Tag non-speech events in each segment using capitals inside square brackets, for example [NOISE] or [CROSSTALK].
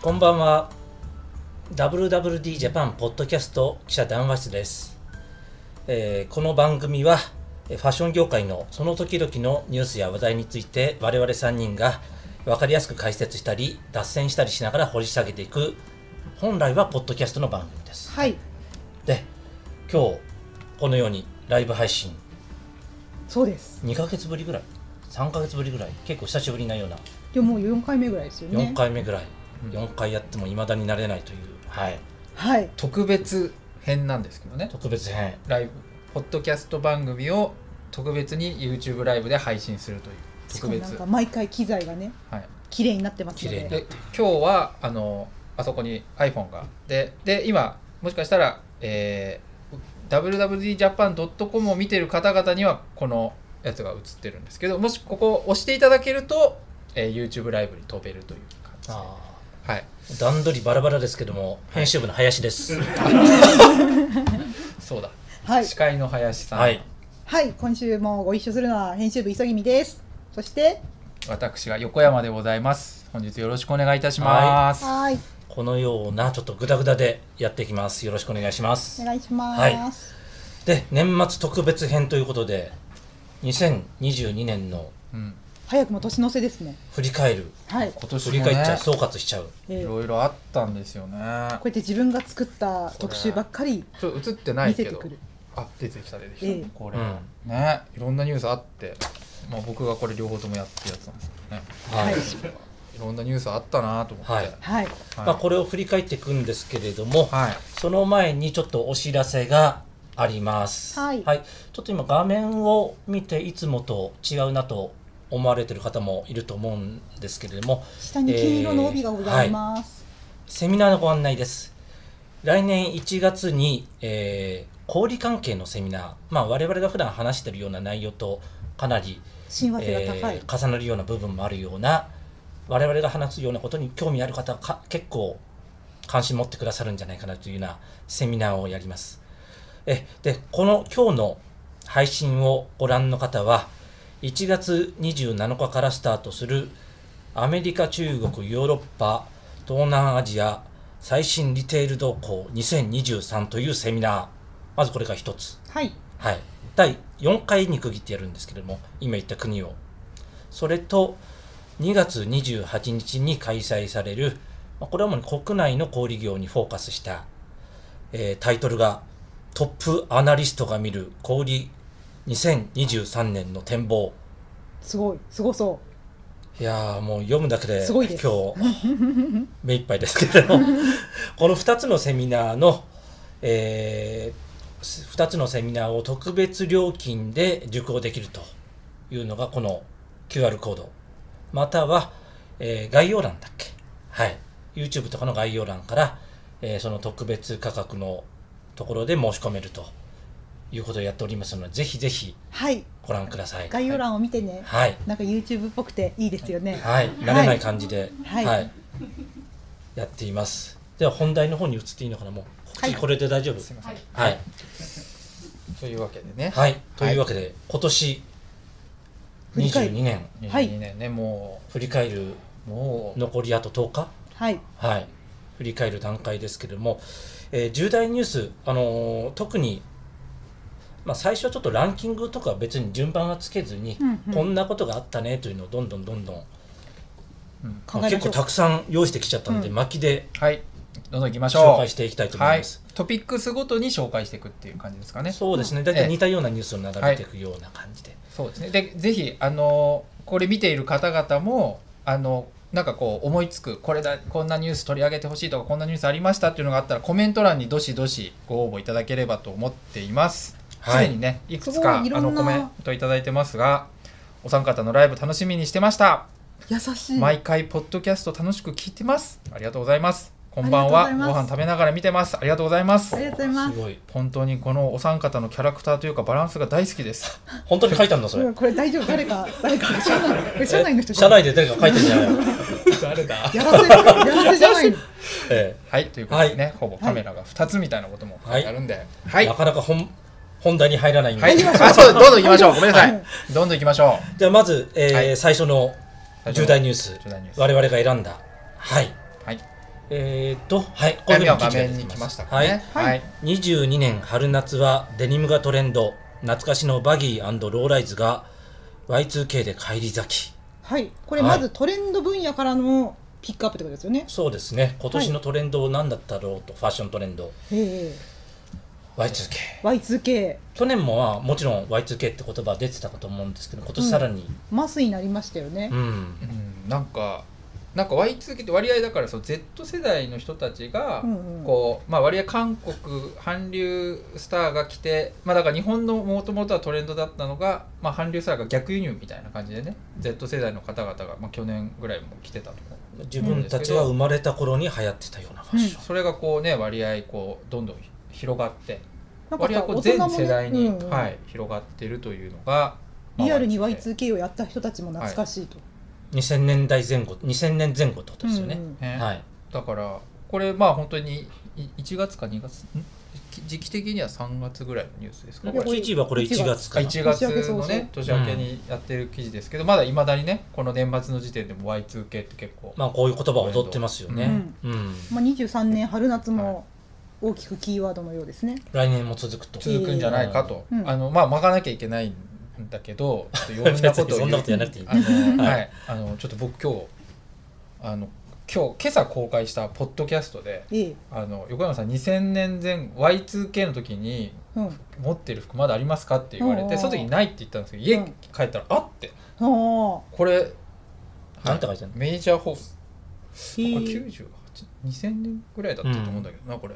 こんばんは。WWD ジャパンポッドキャスト記者談話室です、えーこの番組はえーファッション業界のその時々のニュースや話題について我々3人が分かりやすく解説したり脱線したりしながら掘り下げていく本来はポッドキャストの番組です。はい。で今日このようにライブ配信。そうです。2ヶ月ぶりぐらい？3ヶ月ぶりぐらい？結構久しぶりなような。でももう4回目ぐらいですよね。4回目ぐらい、うん4回やっても未だになれないという、はい、はい。特別編なんですけどね。特別編。ライブ。ポッドキャスト番組を特別に YouTube ライブで配信するという。特別なんか毎回機材がねはい。綺麗になってますので綺麗になっで今日はあのあそこに iPhone が。でで今もしかしたら、えー、www.japan.com を見てる方々にはこのやつが映ってるんですけどもしここを押していただけると、えー YouTube ライブに飛べるという感じで。あはい。ー段取りバラバラですけども編集部の林です、[LAUGHS] そうだ、はい。司会の林さん、はい。はい今週もご一緒するのは編集部急ぎみです。そして私が横山でございます。本日よろしくお願いいたします、はい。このようなちょっとグダグダでやっていきます。よろしくお願いします。お願いします、はい。で年末特別編ということで2022年のうん、早くも年の瀬ですね。振り返る。はい。今年振り返っちゃう総括しちゃう。えーこいろいろあったんですよね。うやって自分が作った特集ばっかりちょっと映ってないけど。あ出てきた出てきた、ええ。これ、うん。ね。いろんなニュースあって、まあ、僕がこれ両方ともやってるやつなんですけどね。はい、はい。いろんなニュースあったなと思って。はい。はい。はい。まあ、これを振り返っていくんですけれども、はい。その前にちょっとお知らせがあります。はい。ちょっと今画面を見ていつもと違うなと思われてる方もいると思うんですけれども、下に金色の帯がございます、セミナーのご案内です。来年1月に、えー小売関係のセミナー、まあ、我々が普段話しているような内容とかなり、親和性が高い、えー重なるような部分もあるような我々が話すようなことに興味ある方はか結構関心持ってくださるんじゃないかなというようなセミナーをやります。えでこの今日の配信をご覧の方は1月27日からスタートするアメリカ、中国、ヨーロッパ、東南アジア最新リテール動向2023というセミナー。まずこれが一つ。はい。はい、第4回に区切ってやるんですけれども今言った国を。それと2月28日に開催されるまあこれは主に国内の小売業にフォーカスした、えータイトルが「トップアナリストが見る小売2023年の展望。すごい。すごそ」いやーもう読むだけですごいです。今日目いっぱいですけれども。[LAUGHS] この2つのセミナーの、え2つのセミナーを特別料金で受講できるというのがこの QR コード。または、えー概要欄だっけ？はい。YouTube とかの概要欄から、えーその特別価格のところで申し込めるということをやっておりますのでぜひぜひうはい。ご覧ください。概要欄を見てね、はい。なんか YouTube っぽくていいですよね。はい、慣れない感じで、ははい。い、やっています。では本題の方に移っていいのかな、もう、はい。これで大丈夫？すいません。はい、というわけでね。はい、というわけで、今年振り返る。22年。はい22年ねも振り返るうもう残りあと10日、はい。はい、振り返る段階ですけれども、えー重大ニュース、あのー特に、まあ、最初はちょっとランキングとか別に順番はつけずに、うんうん。こんなことがあったねというのをどんどんどんどん、ましょう。結構たくさん用意してきちゃったので、うん。巻きではい。どんどん行きましょう。紹介していきたいと思いはい。ます。トピックスごとに紹介していくっていう感じですかね。そうですね、大体似たようなニュースを並べていくような感じで。そうですね。でぜひあのこれ見ている方々もあのなんかこう思いつくこれだこんなニュース取り上げてほしいとかこんなニュースありましたっていうのがあったらコメント欄にどしどしご応募いただければと思っていますすはい。でにねいくつすかあのコメントいただいてますがお三方のライブ楽しみにしてました。優しい。毎回ポッドキャスト楽しく聞いてます。ありがとうございます。こんばんは。ご飯食べながら見てます。ありがとうございます。ありがとうございます。すごい。本当にこのお三方のキャラクターというかバランスが大好きです。[LAUGHS] 本当に書いたんだ、それ。うん。これ大丈夫。誰か誰か社内 [LAUGHS] 社内の人じ社内で誰か書いてるんじゃないの。誰だ？やらせやらせじゃないの。[LAUGHS] えはい。ということでね、ほぼカメラが2つみたいなことも書いてあるんで。えはい。なかなか本本題に入らないんで。はい、あ [LAUGHS] そう。どんどん行きましょう。ごめんなさい。どんどん行きましょじゃあまず、えーはい。最初の重大ニュース。我々が選んだ。はい。うはい。えーっとはい。こういうふうは画に記事が出面に来ましたかね。はい。はい。22年春夏はデニムがトレンド。懐かしのバギーローライズが Y2K で返り咲き。はい。これまずトレンド分野からのピックアップってことですよね。そうですね。今年のトレンド何だったろうと、ファッショントレンド。え Y2K え Y2K 去年もまあもちろん Y2K って言葉出てたかと思うんですけど今年さらに、マスになりましたよね。うん。うん。なんかなんか Y2K って割合だからそう Z 世代の人たちがうんうん。こう、まあ、割合韓国韓流スターが来て、まあ、だから日本のもともとはトレンドだったのが、まあ、韓流スターが逆輸入みたいな感じでね Z 世代の方々が、まあ、去年ぐらいも来てたと思う自分たちが生まれた頃に流行ってたようなファッション、それがこうね割合こうどんどん広がって割合こう全世代に、うんうん。はい、広がっているというのが、まあリアルに Y2K Y2K をやった人たちも懐かしいと、2000年代前後2000年前後ってことですよね、うんうん。ね。はい。だからこれまあ本当にい1月か2月ん？時期的には3月ぐらいのニュースですか？これ。記事はこれ1月。かな1月の年明け早々ね年明けにやってる記事ですけど、まだいまだにねこの年末の時点でも Y2K って結構、まあこういう言葉を踊ってますよね、うん。まあ、23年春夏も大きくキーワードのようですね、来年も続くと。続くんじゃないかと、うん。あのまあ巻かなきゃいけないんだけど [LAUGHS] ちょっといろんなことをそんなことやらなくていいあの、は [LAUGHS] はい。い、あのちょっと僕今日あの今日今朝公開したポッドキャストでええ。あの横山さん2000年前 Y2K の時にうん。持ってる服まだありますかって言われうんうん。てその時にないって言ったんですけど家うん。帰ったらあって。ああ。これなんて書いてあるのメジャーホース。これへえ98 2000年ぐらいだったと思うんだけどな、これ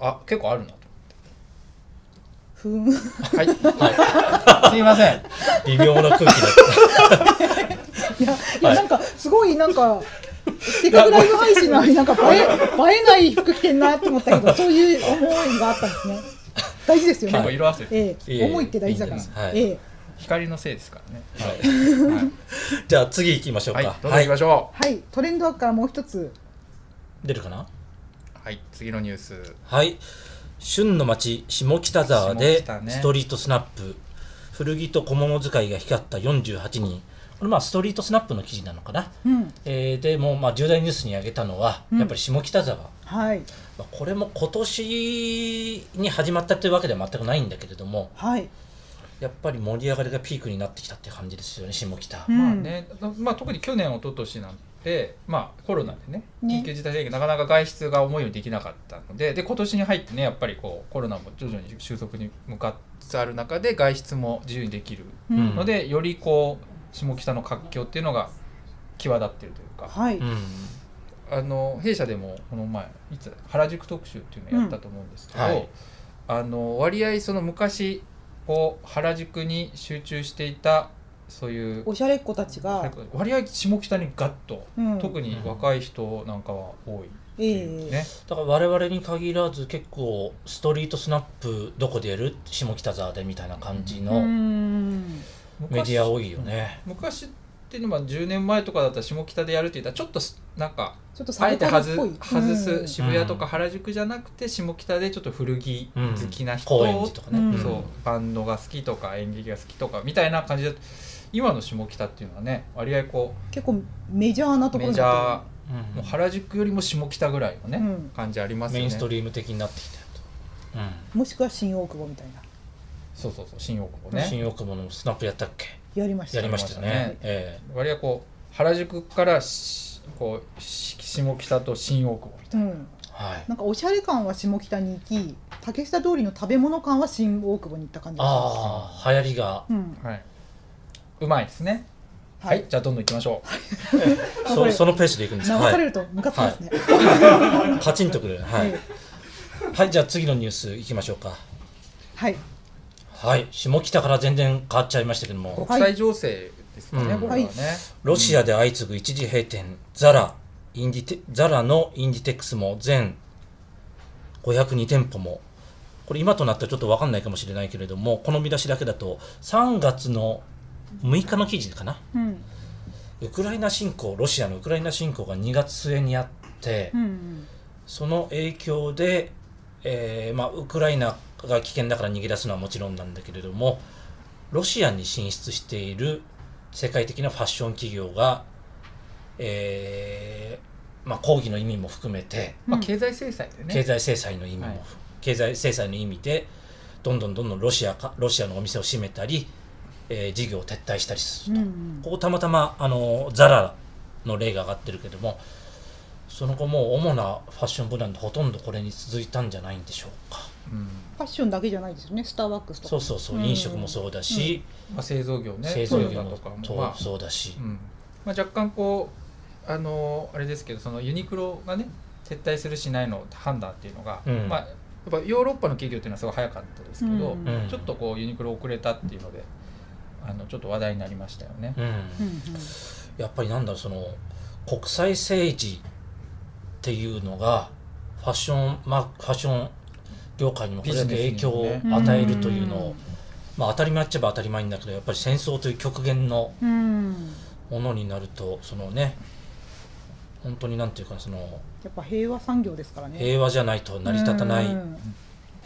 あ結構あるな。とふんはい、はい、すいません。微妙な空気だっいやいやなんかすごいなんかせっかくライブ配信なのになんか映え映えない服着てんなと思ったけどそういう思いがあったんですね。大事ですよね。結構色あせて、えいえ思いって大事だから。はい。ええ。光のせいですからね。た、はい、はい、じゃあ次行きましょうか。はい、どうぞ行きましょはい。トレンドからもう一つ。出るかな？うはい次のニュース。はい。旬の町下北沢で下北ね。ストリートスナップ、古着と小物使いが光った48人。これまあストリートスナップの記事なのかな、うん。えーでもまあ重大ニュースに挙げたのは、うん。やっぱり下北沢、はい。まあ、これも今年に始まったというわけでは全くないんだけれどもはい。やっぱり盛り上がりがピークになってきたっていう感じですよね下北、うん。まあね、まあ、特に去年一昨年なんて、まあ、コロナでねね。緊急事態宣言なかなか外出が思うようにできなかったのでで今年に入ってねやっぱりこうコロナも徐々に収束に向かいつつある中で外出も自由にできるうん。ので、よりこう下北の活況っていうのが際立ってるというか、はい、うん。あの弊社でもこの前いつ原宿特集っていうのをやったと思うんですけど、うんはい。あの割合その昔こう原宿に集中していたそういうおしゃれっ子たちが、割合下北にガッと、うん。特に若い人なんかは多いいうね、だから我々に限らず結構ストリートスナップどこでやる下北沢でみたいな感じうのん。メディア多いよね。昔っていうのは10年前とかだったら下北でやるって言ったらちょっとすなんかちょっとあえて外外すうん。渋谷とか原宿じゃなくて下北でちょっと古着うん好きな人、高円寺とかね。うん。そうバンドが好きとか演劇が好きとかみたいな感じで今の下北っていうのはね割合こ結構メジャーなところメジャーもう原宿よりも下北ぐらいのね、うん。感じありますよね。メインストリーム的になってきたよと。るもしくは新大久保みたいな。そうそうそう新大久保ね。新大久保のスナップやったっけ？やりました。やりましたよね。ね。え割合こう原宿からしこうし下北と新大久保みたいな、うん。えはい。なんかおしゃれ感は下北に行き竹下通りの食べ物感は新大久保に行った感じがします。ああ、流行りが、うん。はい、うまいですね。はい、じゃあどんどん行きましょう。[LAUGHS] あこれそそのペースでいくんです。流か。はい。されるとムカつきますね、カチンとくる。はい。え。はい、じゃあ次のニュースいきましょうか。はい。はい、下北から全然変わっちゃいましたけども、国際情勢ですかね、うん。これはね、ロシアで相次ぐ一時閉店、ザラ、インディテザラのインディテックスも全502店舗も、これ今となってはちょっと分かんないかもしれないけれども、この見出しだけだと、3月の6日の記事かな、うん。ウクライナ侵攻、ロシアのウクライナ侵攻が2月末にあって、うんその影響で、えーまあ、ウクライナが危険だから逃げ出すのはもちろんなんだけれどもロシアに進出している世界的なファッション企業が、えーまあ、抗議の意味も含めてまあ、うん経済制裁でね。経済制裁の意味も、はい。経済制裁の意味でどんどんどんどんロシアかロシアのお店を閉めたり、えー事業を撤退したりすると、うんうん。ここたまたまあのザラの例が上がってるけどもその後もう主なファッションブランドほとんどこれに続いたんじゃないんでしょうか。うん。ファッションだけじゃないですよね。スターバックスとか。そうそうそう、うん。飲食もそうだし、まあ、製造業ね。製造業とかも。とまあそうだし、うん。まあ、若干こうあのあれですけどそのユニクロがね撤退するしないの判断っていうのが、うん。まあ、やっぱヨーロッパの企業っていうのはすごい早かったですけど、ちょっとこうユニクロ遅れたっていうのであのちょっと話題になりましたよね。やっぱりなんだろうその国際政治っていうのがファッション、まあ、ファッション業界にもこれだけ影響を与えるというのを、まあ、当たり前っちゃえば当たり前なんだけどやっぱり戦争という極限のうん。ものになるとそのね本当になんていうかそのやっぱ平和産業ですからね。平和じゃないと成り立たないうん。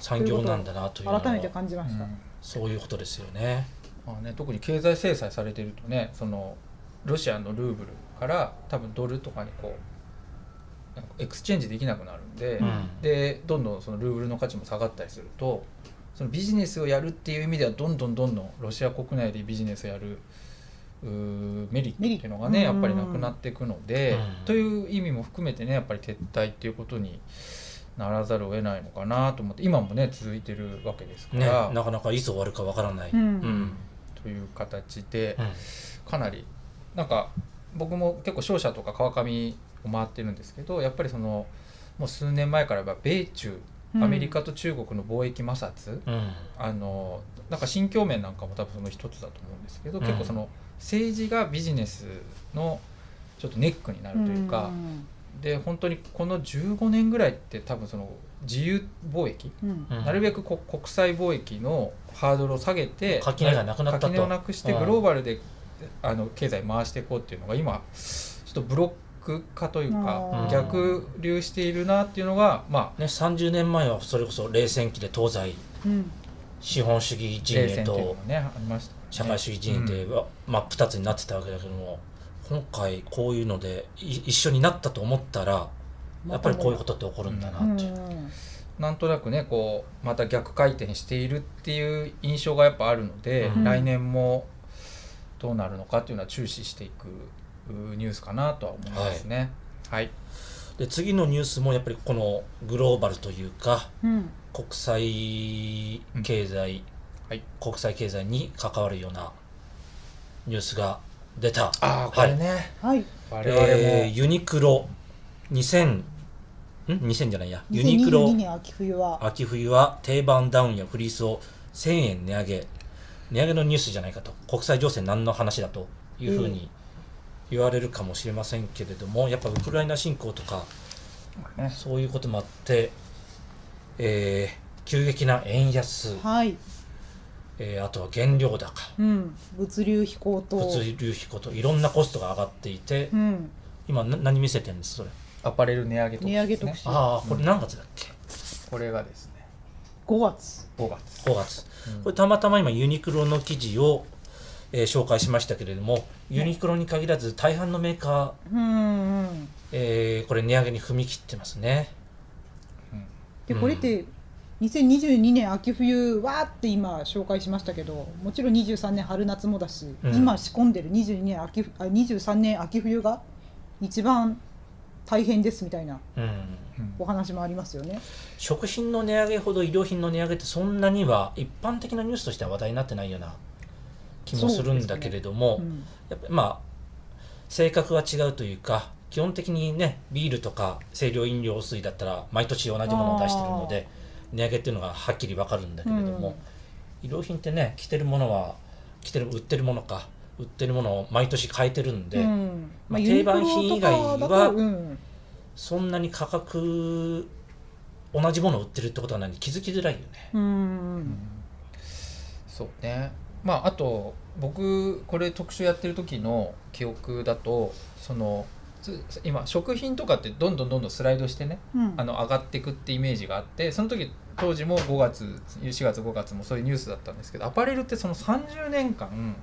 産業なんだなというのは改めて感じました、うん。そういうことですよね。まあね、特に経済制裁されてるとねそのロシアのルーブルから多分ドルとかにこうエクスチェンジできなくなるんで、うん。でどんどんそのルーブルの価値も下がったりするとそのビジネスをやるっていう意味ではどんどんどんどんロシア国内でビジネスをやるメリットっていうのがねやっぱりなくなっていくので、うん。という意味も含めてねやっぱり撤退っていうことにならざるを得ないのかなと思って今もね続いてるわけですかね、ら、なかなかいつ終わるかわからない。うん。うんという形で。うんかなりなんか僕も結構商社とか川上を回ってるんですけどやっぱりそのもう数年前からやっぱ米中うん。アメリカと中国の貿易摩擦、うん。あのなんか新疆面なんかも多分その一つだと思うんですけど、うん。結構その政治がビジネスのちょっとネックになるというか、で本当にこの15年ぐらいって多分その自由貿易、うん。うん。なるべくこ国際貿易のハードルを下げて垣根がなくなったと。垣根をなくしてうん。グローバルで、あの経済回していこうっていうのが今ちょっとブロック化というかうん。逆流しているなっていうのがまあね、30年前はそれこそ冷戦期で東西うん。資本主義陣営とがねありました。ね社会主義陣営では真っ二つになってたわけだけども今回こういうのでい一緒になったと思ったらやっぱりこういうことって起こるんだなう。んっていう。なんとなくねこうまた逆回転しているっていう印象がやっぱあるので、うん。来年もどうなるのかっていうのは注視していくうニュースかなとは思いますね。はい、で次のニュースもやっぱりこのグローバルというかうん。国際経済、はい。国際経済に関わるようなニュースが出た。ああこれね、はい。我々も、えーユニクロ2000ん？2000じゃないや。ユニクロ。2022年秋冬は。秋冬は定番ダウンやフリースを1000円値上げ。値上げのニュースじゃないかと。国際情勢何の話だというふうに言われるかもしれませんけれどもやっぱウクライナ侵攻とかね。そういうこともあって、えー急激な円安、はい、えーあとは原料高。うん、物流飛行と物流費こといろんなコストが上がっていてうん、今な何見せてるんですそれ？アパレル値上げ特集ですね。値上げ特集。ああこれ何月だっけ、これがですね。5月。5月、5月。うん。これたまたま今ユニクロの記事を、えー紹介しましたけれどもユニクロに限らず大半のメーカー、うんうん。えーこれ値上げに踏み切ってますね。でこれって2022年秋冬わーって今紹介しましたけどもちろん23年春夏もだし、うん。今仕込んでる22年秋あ23年秋冬が一番大変ですみたいなうん。うんお話もありますよね。食品の値上げほど衣料品の値上げってそんなには一般的なニュースとしては話題になってないような気もするんだけれども、うんやっぱまあ性格は違うというか基本的にねビールとか清涼飲料水だったら毎年同じものを出してるので値上げっていうのがはっきり分かるんだけれども、衣料品ってね着てるものは着てる売ってるものか売ってるものを毎年変えてるんで、うん。まあ定番品以外はそんなに価格同じものを売ってるってことは何気づきづらいよね。うん。そうね。まああと僕これ特集やってる時の記憶だとそのつ今食品とかってどんどんどんどんスライドしてねうん。あの上がっていくってイメージがあってその時当時も5月4月5月もそういうニュースだったんですけどアパレルってその30年間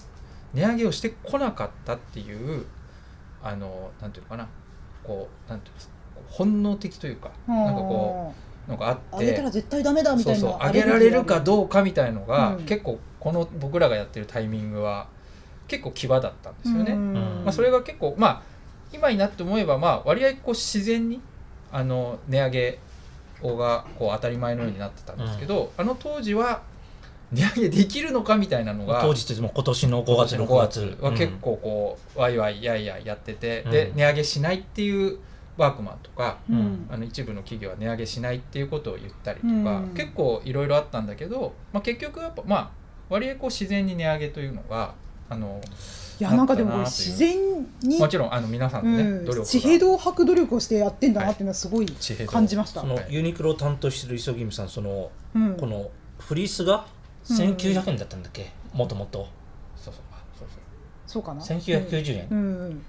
値上げをしてこなかったっていうあのなんていうのかな。こうなんていうんですか。本能的というかなんかこうのがあっあげたらて絶対ダメだみたいなそうそう。上げられるかどうかかみたいのが、うん。結構この僕らがやってるタイミングは結構際だったんですよね。ん。まあ、それが結構まあ今になって思えばまあ割合こう自然にあの値上げがこう当たり前のようになってたんですけど、あの当時は値上げできるのかみたいなのが当時ってもう今年の5月6 5月。月は結構こう、ワイワイやいやいやってて、うん。で値上げしないっていうワークマンとかうん。あの一部の企業は値上げしないっていうことを言ったりとか、うん。結構いろいろあったんだけど、まあ、結局やっぱまあ割合こう自然に値上げというのがあのいやなんかでも自然にもちろんあの皆さんのね、うん努力が。地平道を吐く努力をしてやってんだなっていうのはすごい地平道。感じました。そ。のユニクロを担当してる磯君さんそのうん。このフリースがうん1900円だったんだっけ？もともと。そうそう。あそうそう。そうかな？1990円、うん。うん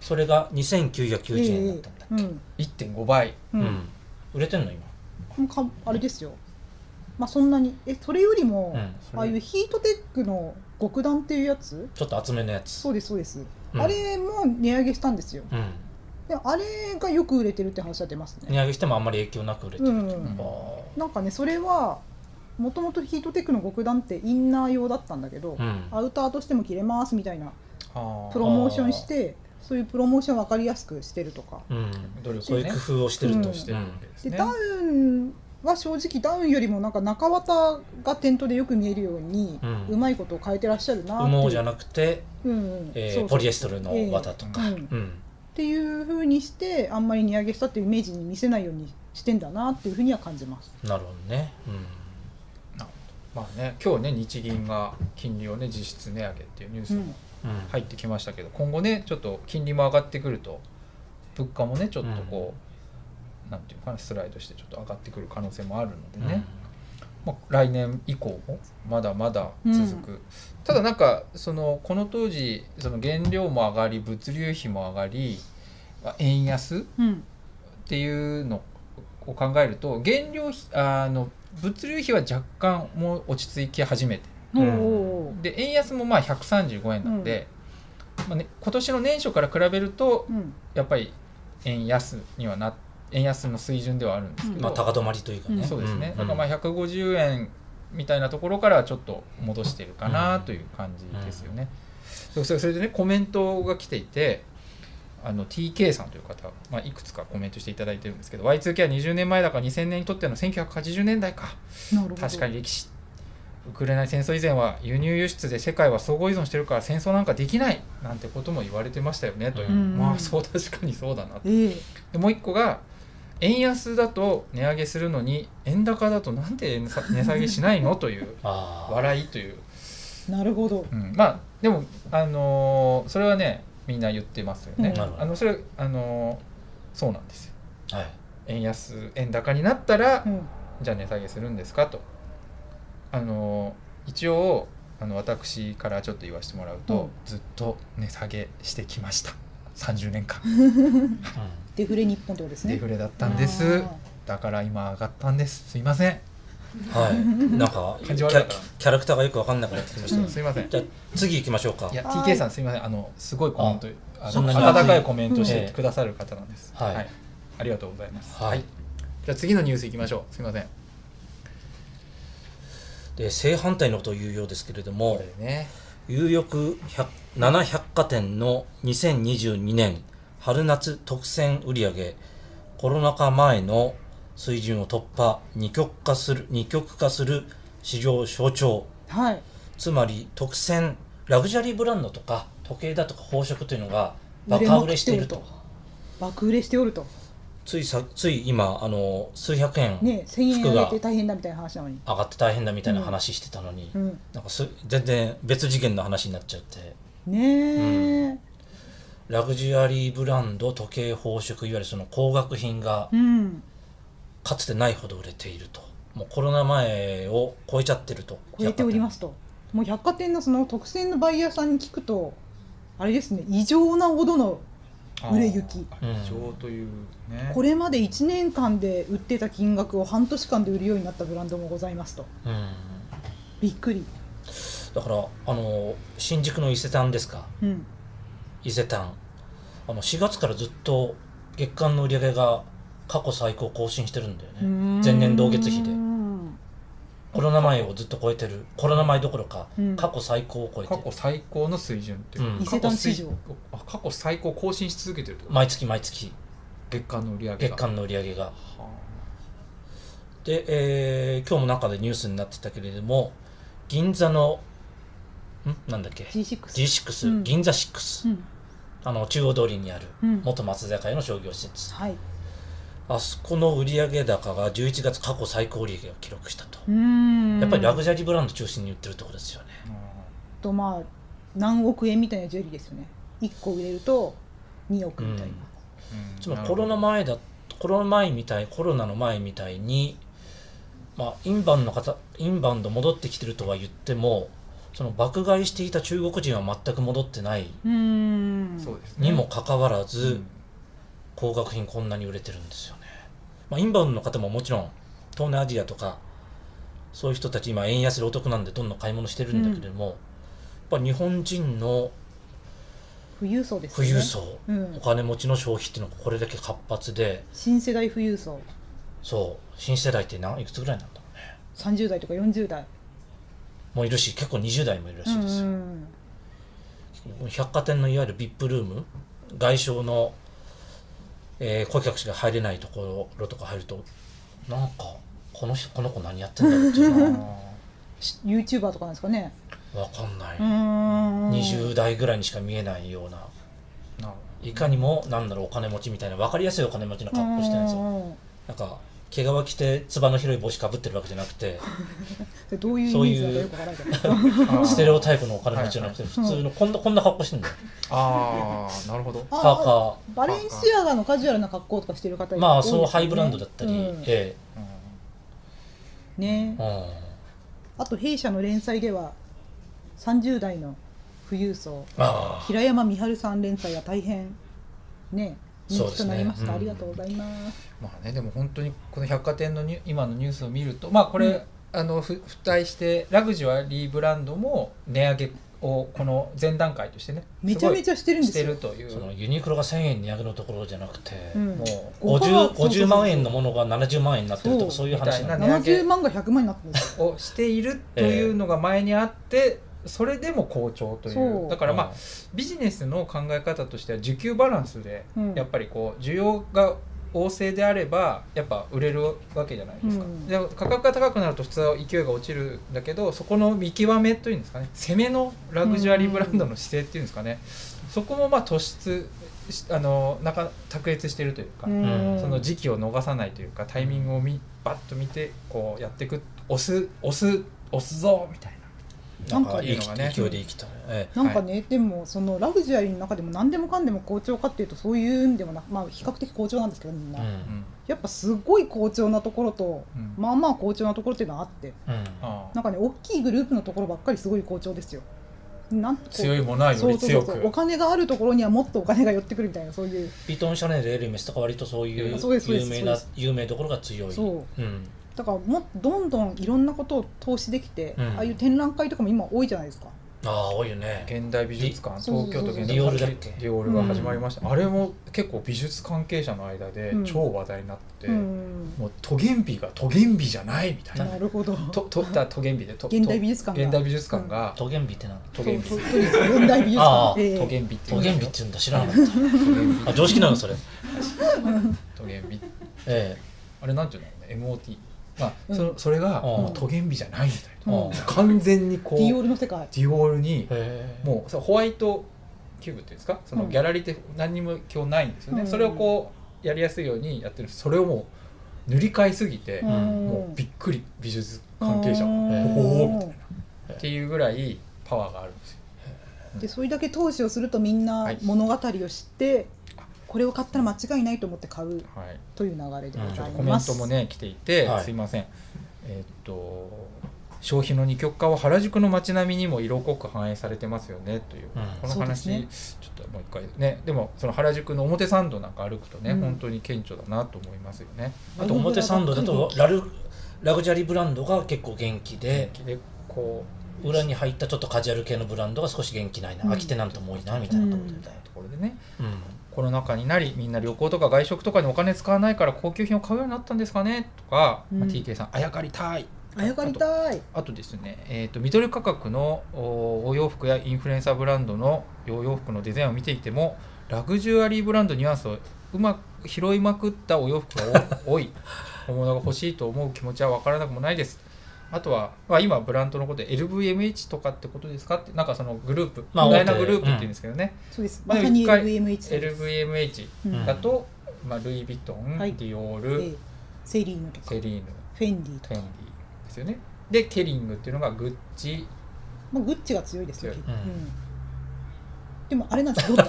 それが2990円だったんだっけ、うん。1.5倍。ううん。ん売れてんの今？うんかあれですよ。まあそんなに。えそれよりも、うんああいうヒートテックの極暖っていうやつ？ちょっと厚めのやつ。そうですそうです、うん。あれも値上げしたんですよ。うん。であれがよく売れてるって話は出ますね。値上げしてもあんまり影響なく売れてる、うん、んあなんかねそれはもともとヒートテックの極暖ってインナー用だったんだけど、ーうん。アウターとしても着れますみたいなプロモーションしてそういうプロモーション分かりやすくしてるとか。うん。努力をね。そういう工夫をしてると、うんして。るわけですね。でダウンは正直ダウンよりもなんか中綿が店頭でよく見えるように、ううんまいことを変えてらっしゃるなっていう。羽毛じゃなくて、うん。うんえポリエステルの綿とか、ええうん。っていうふうにしてあんまり値上げしたっていうイメージに見せないようにしてんだなっていうふうには感じます。なるほどね、まあね今日ね日銀が金利をね実質値上げっていうニュースもうん。うん。うん入ってきましたけど、今後ねちょっと金利も上がってくると物価もねちょっとこう、なんていうかなスライドしてちょっと上がってくる可能性もあるのでね、まあ、来年以降もまだまだ続く、ただなんかそのこの当時その原料も上がり物流費も上がりまあ円安っうん。ていうのを考えると原料費あの物流費は若干もう落ち着き始めて。おうん。で円安もまあ135円なので、まあね、今年の年初から比べるとうん。やっぱり円安にはな円安の水準ではあるんですけど、まあ高止まりというかね、うん。そうですね、ん。だからまあ150円みたいなところからはちょっと戻してるかなという感じですよね。それでねコメントが来ていてあの TK さんという方、まあ、いくつかコメントしていただいてるんですけど Y2K は20年前だから2000年にとっての1980年代か。なるほど。確かに歴史ウクライナ戦争以前は輸入輸出で世界は相互依存してるから戦争なんかできないなんてことも言われてましたよねという、うん。まあそう確かにそうだなええ。でもう一個が円安だと値上げするのに円高だとなんで値 [LAUGHS] 値下げしないの？というああ笑いという、なるほど。うん、まあでも、あのーそれはねみんな言ってますよね、あのそれ、あのーそうなんですよ。はい。円安円高になったら、うん。じゃあ値下げするんですかと。あの一応あの私からちょっと言わせてもらうと、うん。ずっと値下げしてきました。30年間。[LAUGHS] デフレ日本ってことですね。デフレだったんです。あだから今上がったんです。すいません、はい。なんかキャ感じ悪かった？なキャラクターがよく分かんなくなってきました、うん。すいません。じゃあ次行きましょうか。いやはい TK さんすいません。あのすごいコメントあそんの温かいコメントしうんてくださる方なんです、はい。ありがとうございます。はい。じゃあ次のニュースいきましょう。すいません。で正反対のことを言うようですけれどもこれね。有力百7百貨店の2022年春夏特選売上コロナ禍前の水準を突破二極化する二極化する市場象徴。はい。つまり特選ラグジュアリーブランドとか時計だとか宝飾というのが爆売れしいると。と。爆売れしておると。ついさつい今あの数百円ね1000円服が上げて大変だみたいな話なのに。上がって大変だみたいな話してたのに、うん。なんかす全然別次元の話になっちゃって。ねえ。ラグジュアリーブランド時計宝飾いわゆるその高額品がうんかつてないほど売れていると。もうコロナ前を超えちゃってると。超えておりますと。もう百貨店のその特選のバイヤーさんに聞くとあれですね異常なほどの売れ行き。異常というね。これまで1年間で売ってた金額を半年間で売るようになったブランドもございますと。うん。びっくり。だからあの新宿の伊勢丹ですか？うん。伊勢丹。あの4月からずっと月間の売り上げが過去最高更新してるんだよね。前前年同月比で。うんコロナ前をずっと超えてる。コロナ前どころかうん。過去最高を超えて過去最高の水準っていう、うん。伊勢丹市場あ過去最高更新し続けてるってこと？毎月毎月。月間の売り上げが。月間の売り上げが。はで、えー今日も中でニュースになってたけれども銀座のん？なんだっけ？G6 G6、うん。銀座6、うん。あの中央通りにあるうん。元松坂屋の商業施設、はいあそこの売上高が11月過去最高売上を記録したと、うん。やっぱりラグジュアリーブランド中心に売ってるところですよね。あとまあ何億円みたいなジュエリーですよね。1個売れると2億みたいな、うん。つまりコロナ前だコロナ前みたいコロナの前みたいにまあインバウンドの方インバウンド戻ってきてるとは言ってもその爆買いしていた中国人は全く戻ってないうん。そうですね。にもかかわらず、うん高額品こんなに売れてるんですよね、まあ、インバウンドの方ももちろん東南アジアとかそういう人たち今円安でお得なんでどんどん買い物してるんだけれども、やっぱ日本人の富裕層ですよね。富裕層、うん。お金持ちの消費っていうのがこれだけ活発で新世代富裕層。そう。新世代って何いくつぐらいなんだろうね。30代とか40代。もういるし結構20代もいるらしいですよ、うん百貨店のいわゆる VIP ルーム外商の、えー顧客しか入れないところとか入るとなんかこの人この子何やってんだろうっていうのは。し [LAUGHS] YouTuber とかなんですかね。分かんない、うん。20代ぐらいにしか見えないような。いかにもなんだろうお金持ちみたいな分かりやすいお金持ちの格好してるんですよ。うん。なんか毛皮着てつばの広い帽子かぶってるわけじゃなくて [LAUGHS] どういうイメージなのかよくわからないけど。ほどステレオタイプのお金持ちじゃなくてい普通のこんなこんな格好してるんだよ。ああなるほど。あパーカバレンシアガのカジュアルな格好とかしてる方ーまあそうハイブランドだったり、うん。えね。えうん。あと弊社の連載では30代の富裕層ああ平山美春さん連載が大変。ね人気となりました、そうですねうん。ありがとうございます。まあねでも本当にこの百貨店のニュ今のニュースを見るとまあこれ、うん。あのふ付帯してラグジュアリーブランドも値上げをこの前段階としてねめちゃめちゃしてるんですよ。してるという。そのユニクロが1000円値上げのところじゃなくて、うん。もう5% 50, そうそうそう50万円のものが70万円になってるとかそそうういう話なんだみたいな値上げ70万が100万になってるをしているというのが前にあって、それでも好調という。だからまあビジネスの考え方としては需給バランスで、うん。やっぱりこう需要が旺盛であればやっぱ売れるわけじゃないですか、うん。で価格が高くなると普通は勢いが落ちるんだけどそこの見極めというんですかね。攻めのラグジュアリーブランドの姿勢っていうんですかね、そこもまあ突出しあのなんか卓越してるというか、ん。その時期を逃さないというかタイミングをみバッと見てこうやっていく押す押す押すぞみたいななんかなんかいい勢いで生きた、えなんかね、でもそのラグジュアリーの中でも何でもかんでも好調かっていうとそういうんでもなくまあ比較的好調なんですけどみんな、えうん。うんやっぱすごい好調なところと、うん。まあまあ好調なところっていうのはあって。うん。なんかね大きいグループのところばっかりすごい好調ですよ。なん強いものはよそうり強く。そうそうそうお金があるところにはもっとお金が寄ってくるみたいなそういう。ビトンシャネルエルメスとか割とそういう有名な有名どころが強い。そう。うんだからもどんどんいろんなことを投資できて、うん。ああいう展覧会とかも今多いじゃないですか。ああ多いよね。現代美術館そうそうそう。東京都現代ディオールだっけ？ディオールが始まりました、あれも結構美術関係者の間でうん。超話題になって、うん。もうトゲンビがトゲンビじゃないみたいな。なるほど。ととだトゲンビでと現代美術館が。現代美術館がトゲンビってなんだ。トゲンビそうそうそうです現代美術ああ館、ええ。トゲンビっていう。トゲンビって言うんだ。知らなかった。トゲンビあ常識なのそれ。トゲンビえ。あれなんていうの？MOT まあ、うん。そそれがうん。もうトゲンビじゃないみたいな、うん。完全にこう。ディオールの世界。ディオールにもうそうホワイトキューブっていうんですか？そのうんギャラリーって何にも今日ないんですよね、うん。それをこうやりやすいようにやってる。それをもう塗り替えすぎて、うん。もうびっくり美術関係者うん。がおおみたいな。っていうぐらいパワーがあるんですよ。でそれだけ投資をするとみんはない。物語を知って、これを買ったら間違いないと思って買うはい。という流れでございコメンます。トもね来ていて、はい。すいません。えーっと消費の二極化は原宿の街並みにも色濃く反映されてますよねという、うん。この話、ですちょっともう一回ね。でもその原宿の表参道なんか歩くとね、うん。本当に顕著だなと思いますよね。あと表参道だとラルラグジュアリーブランドが結構元気で。でこ裏に入ったちょっとカジュアル系のブランドが少し元気ないな、うん。飽きてなんとも多いなみたいなところで、うん。ところでねうんコロナ禍になりみんな旅行とか外食とかにお金使わないから高級品を買うようになったんですかね？とか、まあうん TK さんあやかりたい。あやかりたい。あとですね、えー、とミドル価格のおお洋服やインフルエンサーブランドのお洋服のデザインを見ていてもラグジュアリーブランドニュアンスをうまく拾いまくったお洋服が多多い。[LAUGHS] 本物が欲しいと思う気持ちは分からなくもないですあとは、まあ、今ブランドのことで LVMH とかってことですか？ってなんかそのグループまあ巨大なグループって言うんですけどね、そうです。まさに LVMH さんです。LVMH うん。だと、まあ、ルイ・ヴィトン、はい。ディオール、ええセリーヌとか。セリーヌフェンディとか。フェンディですよね。でケリングっていうのがグッチ。まあ、グッチが強いですよ、うん。うん。でもあれなんです。よ。違う。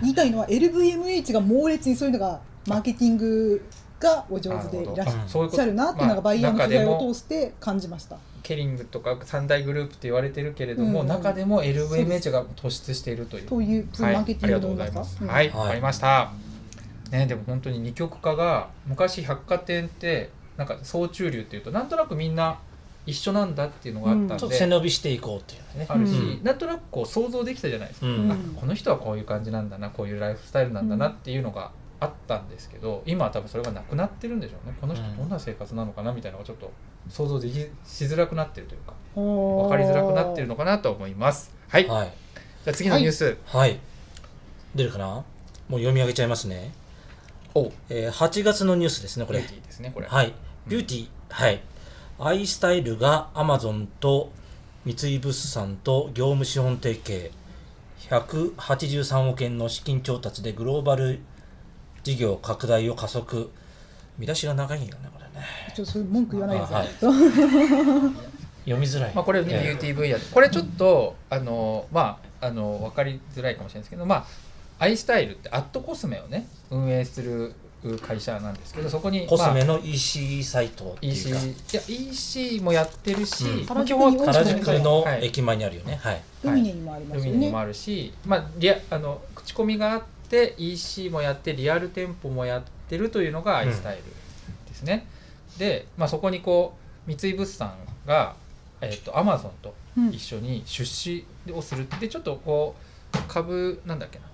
言いたいのは LVMH が猛烈にそういうのがマーケティングがお上手でいらっあそういうこと。しゃるなっていうのがバイヤーのまあ取材を通して感じました。ケリングとか三大グループって言われてるけれども、うん。中でも LVMH が突出しているという。というマーケティンりがとうごグのうまさ。ざいます。うん。はい、はい。わかりました。ね、でも本当に二極化が昔百貨店ってなんか総中流っていうとなんとなくみんな一緒なんだっていうのがあったんで、ちょっと背伸びしていこうっていうね。あるし、うん。なんとなくこう想像できたじゃないですか、うん。あこの人はこういう感じなんだなこういうライフスタイルなんだなっていうのがあったんですけど今は多分それがなくなってるんでしょうね。この人うん。どんな生活なのかなみたいなのがちょっと想像できしづらくなってるというか分分かりづらくなってるのかなと思います。はい、はい。じゃあ次のニュース、はい。出るかな？もう読み上げちゃいますね、お。えー8月のニュースですねこれ。これいいですねこれ。はい。ビューティー。はい。アイスタイルがアマゾンと三井物産と業務資本提携。183億円の資金調達でグローバル事業拡大を加速。見出しが長いよねこれね。ちょっとそういう文句言わないでください。読みづらい、まあ、これね、ューティー分野でこれちょっと、あのまああの分かりづらいかもしれないですけどまあアイスタイルってアットコスメをね運営する会社なんですけどそこにコスメまあの EC サイトってい EC うか、いや EC もやってるし、うん。まあ基本は原宿のはい。駅前にあるよね。はい、ルミネにもありますよね。ルミネにも。あるし、まあ、リアあの口コミがあって EC もやってリアル店舗もやってるというのがアイスタイルですね、で、まあ、そこにこう三井物産が、えー、と Amazon とうん。一緒に出資をするでちょっとこう株なんだっけな。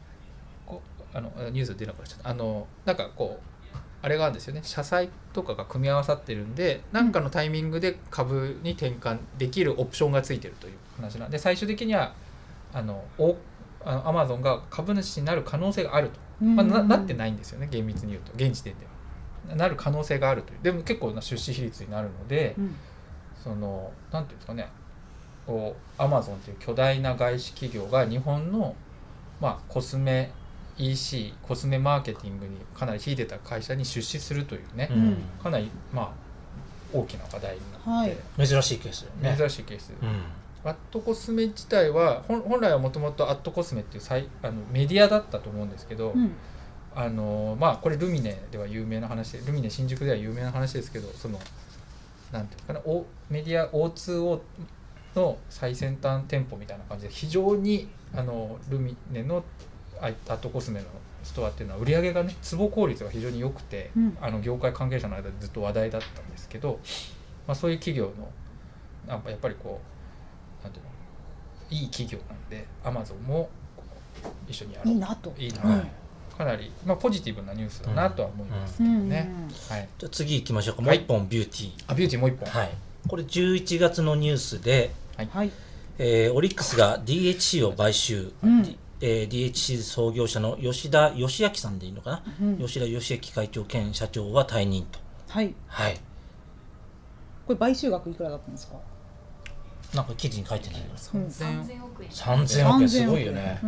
こうあのニュース出なくなっちゃった。あのなんかこうあれがあるんですよね。社債とかが組み合わさってるんで何かのタイミングで株に転換できるオプションがついてるという話なんで最終的にはあのおあのアマゾンが株主になる可能性があると、まあ、ななってないんですよね厳密に言うと。現時点では。なる可能性があるという。でも結構な出資比率になるので、うん。そのなんていうんですかね。こうアマゾンという巨大な外資企業が日本の、まあ、コスメ EC コスメマーケティングにかなり秀でた会社に出資するというね、うん。かなりまあ大きな話題になって、珍しいケースだよね。珍しいケース、うんアットコスメ自体は本本来はもともとアットコスメっていうあのメディアだったと思うんですけど、うん。あのまあこれルミネでは有名な話でルミネ新宿では有名な話ですけどそのなんていうかなおメディア O2O の最先端店舗みたいな感じで非常にあのルミネのアットコスメのストアっていうのは売り上げがね坪効率が非常に良くて、うん。あの業界関係者の間でずっと話題だったんですけど、まあ、そういう企業のやっぱりこうなんていうの？いい企業なんでアマゾンも一緒にやろう。いいなと。いいな、はいかなり、まあ、ポジティブなニュースだなとは思いますけどうん。ね、はい、じゃあ次行きましょうか。もはい。う一本ビューティあビューティーもう一本、ーはい。これ11月のニュースで、はい。えーオリックスが DHC を買収、うん。D- えー DHC 創業者の吉田義明さんでいいのかな、うん。吉田義明会長兼社長は退任と。はい。はい。これ買収額いくらだったんですか？なんか記事に書いてないようん。3000億円。3000億円。すごいよね。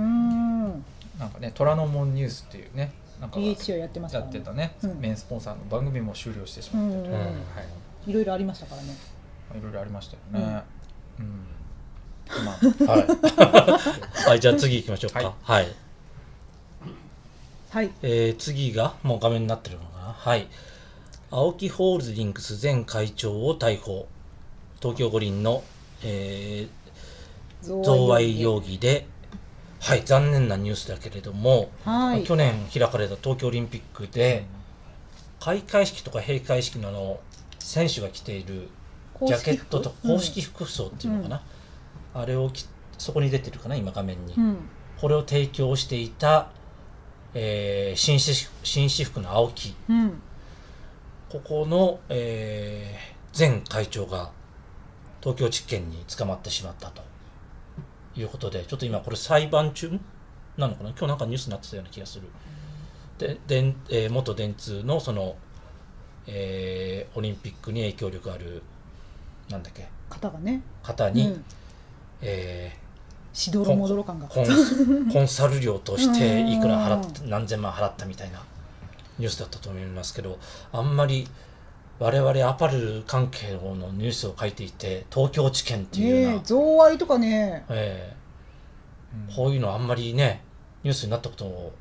なんかね虎ノ門ニュースっていうねなんかやってますかや。ってたね、うん。メインスポンサーの番組も終了してしまって。はい。いろいろありましたからね。まあいろいろありましたよね、うん。まあはい、[LAUGHS] はい、じゃあ次行きましょうか。ははい。い、はい。えー次がもう画面になってるのかな？はい。青木ホールディングス前会長を逮捕。東京五輪の、えー贈贈賄容疑で、はい、残念なニュースだけれども、はい。去年開かれた東京オリンピックで、開会式とか閉会式のあの選手が着ているジャケットと公公式服装っていうのかな、あれを着そこに出てるかな今画面に、うん。これを提供していた、えー紳士紳士服の青木。うん。ここの、えー前会長が東京地検に捕まってしまったということでちょっと今これ裁判中なのかな？今日なんかニュースになってたような気がする。で電えー元電通のその、えーオリンピックに影響力あるなんだっけ？方がね。方に、うん。えしどろもどろ感が。ーコンサル料としていくら払っう何千万払ったみたいなニュースだったと思いますけどあんまり我々アパレル関係のニュースを書いていて東京地検っていうような、贈賄とかね。えうん。ーこういうのあんまりねニュースになったことも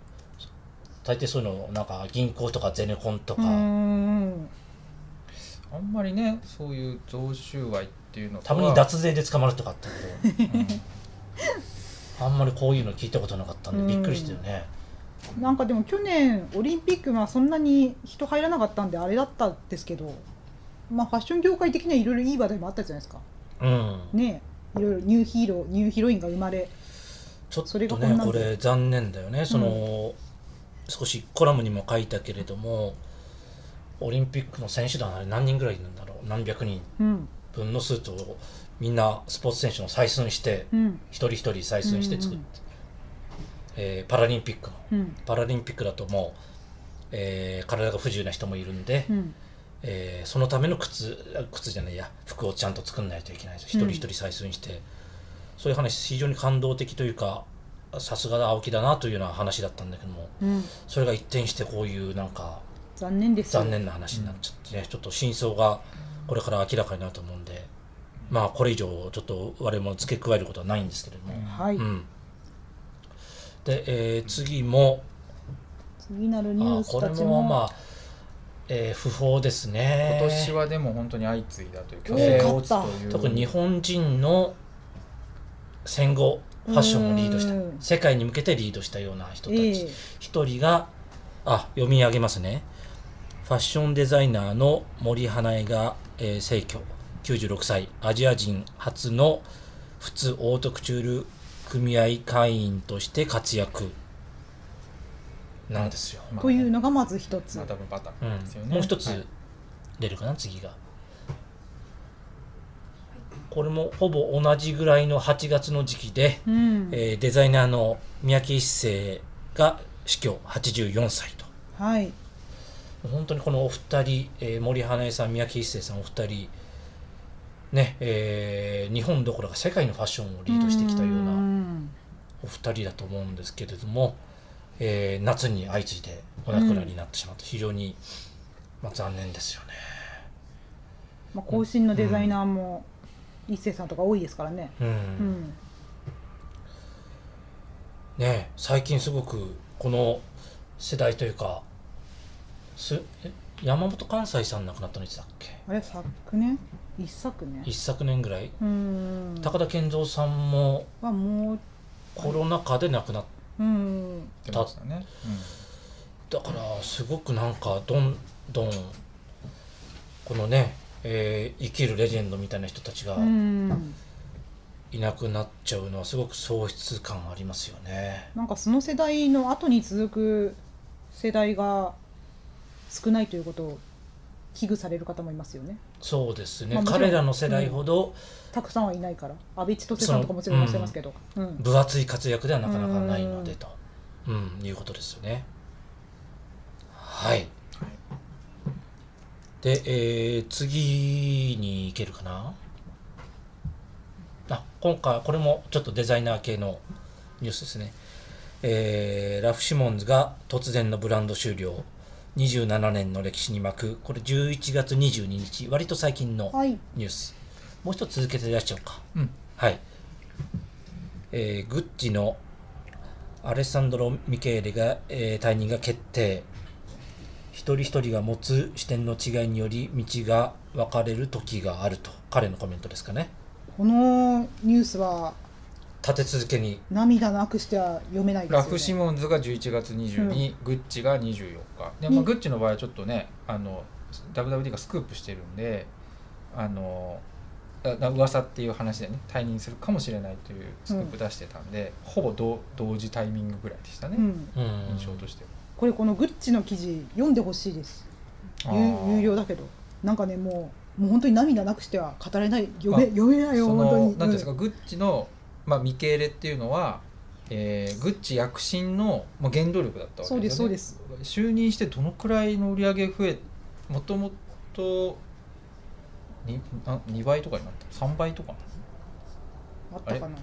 大抵そういうのなんか銀行とかゼネコンとか、あんまりねそういう贈収賄っていうのたまに脱税で捕まるとかあったけう。[LAUGHS] ん。どあんまりこういうの聞いたことなかったんでびっくりしたよね。なんかでも去年オリンピックがそんなに人入らなかったんであれだったんですけどまあファッション業界的にはいろいろいい話題もあったじゃないですか。うん。ね。えいろいろニューヒーローニューヒロインが生まれ。ちょっとねがこれ残念だよね。その、少しコラムにも書いたけれどもオリンピックの選手団あれ何人ぐらいいるんだろう。何百人。うん。分のスーツをみんなスポーツ選手の採寸してうん。一人一人採寸して作って、うんうんえーパラリンピックのうん。パラリンピックだともう、えー体が不自由な人もいるんで、うん。えーそのための靴あ靴じゃないや服をちゃんと作んないといけないと一人一人採寸して、そういう話非常に感動的というかさすがだ青木だなというような話だったんだけどもうん。それが一転してこういうなんか残念ですよ。残念な話になっちゃってね、ちょっと真相がこれから明らかになると思うんでまあこれ以上ちょっと我々も付け加えることはないんですけれども、はい、うん、で、えー次も。次なるニューあこれスたちも。もまあ、えー不法ですね。今年はでも本当に相次いだという多虚勢かったを打つという。特に日本人の戦後ファッションをリードしたうん世界に向けてリードしたような人たええ。ち一人があ読み上げますね。ファッションデザイナーの森英恵が、えー、逝去。96歳。アジア人初の普通オートクチュール組合会員として活躍。なんですよ、まあ。というのがまず一つ、まあ多分パタうん。ーンですよね、もう一つはい。出るかな、次が。これもほぼ同じぐらいの8月の時期で、うん。えーデザイナーの三宅一生が死去84歳と。はい。本当にこのお二人、えー森英恵さん三宅一生さんお二人ねえー日本どころか世界のファッションをリードしてきたようなお二人だと思うんですけれども、えー夏に相次いでお亡くなりになってしまって非常に、まあ、残念ですよね。まあ、後進のデザイナーも一星さんとか多いですからね。うん。うん。ね最近すごくこの世代というかすえ山本関西さん亡くなったのいつだっけ？あれ昨年？一昨年？一昨年ぐらい、うん。高田健三さんもはもうコロナ禍で亡くなっうん。出ましたね、だからすごくなんかどんどんこのね、えー生きるレジェンドみたいな人たちがうん。いなくなっちゃうのはすごく喪失感ありますよね。なんかその世代の後に続く世代が少ないということを危惧される方もいますよね。そうですね、まあ彼らの世代ほどたくさんはいないから。安倍千歳さんとかもちろんいらっしゃいますけど。うん。分厚い活躍ではなかなかないのでと、うん。いうことですよね。はい。で、えー次に行けるかな？あ今回これもちょっとデザイナー系のニュースですね。えーラフ・シモンズが突然のブランド終了27年の歴史に巻くこれ11月22日割と最近のはい。ニュース。もう一つ続けていらっしゃるか。うん。はい、えーグッチのアレッサンドロ・ミケーレが、えー退任が決定。一人一人が持つ視点の違いにより道が分かれる時があると。彼のコメントですかね。このニュースは立て続けに。涙なくしては読めないですよね。ラフ・シモンズが11月22、グッチが24日。で、まあ、にグッチの場合はちょっとねあの WWD がスクープしてるんであの噂っていう話でね退任するかもしれないというスクープ出してたんで、ほぼ同同時タイミングぐらいでしたね、うん、うん印象としては。これこのグッチの記事読んでほしいです。有有料だけど。なんかねもうもう本当に涙なくしては語れない。読めあ読めないよそ本当に。の何ていうんですか、うんグッチの、まあ、見経れっていうのは、えーグッチ躍進の、まあ、原動力だったわそうけですよね。ですそうです。就任してどのくらいの売り上げ増えもともと 2, あ2倍とかになった？3倍とかなあったかな？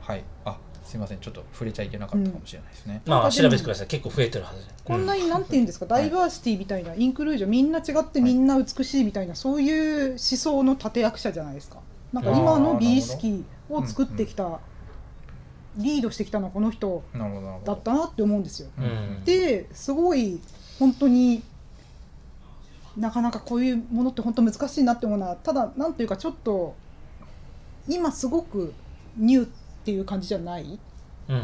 はい。あすいません。ちょっと触れちゃいけなかったかもしれないですね、まあなんかでも調べてください結構増えてるはずでこんなになんて言うんですか、ダイバーシティみたいなインクルージョンみんな違ってみんな美しいみたいな、そういう思想の立役者じゃないですか。なんか今の美意識を作ってきた、リードしてきたのはこの人だったなって思うんですよ。うんうんですごい本当になかなかこういうものって本当難しいなって思うのはただなんていうかちょっと今すごくニューっていう感じじゃないうん。っ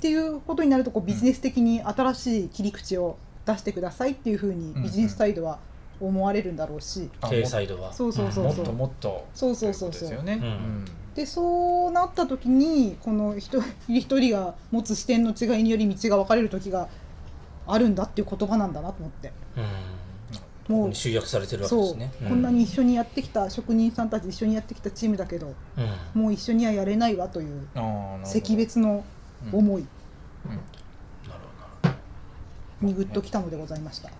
ていうことになるとこうビジネス的に新しい切り口を出してくださいっていうふうにうんビジネスサイドは思われるんだろうし、あ経営サイドは。そうそうそうそう。もっともっとそうそうそうそう。ですよね、うんでそうなった時にこの一人 [LAUGHS] 一人が持つ視点の違いにより道が分かれる時があるんだっていう言葉なんだなと思って。うん。もうに集約されてるわけですね。こんなに一緒にやってきた職人さんたち一緒にやってきたチームだけどうん。もう一緒にはやれないわという惜別の思い。うん。なるほどにぐっときたのでございました。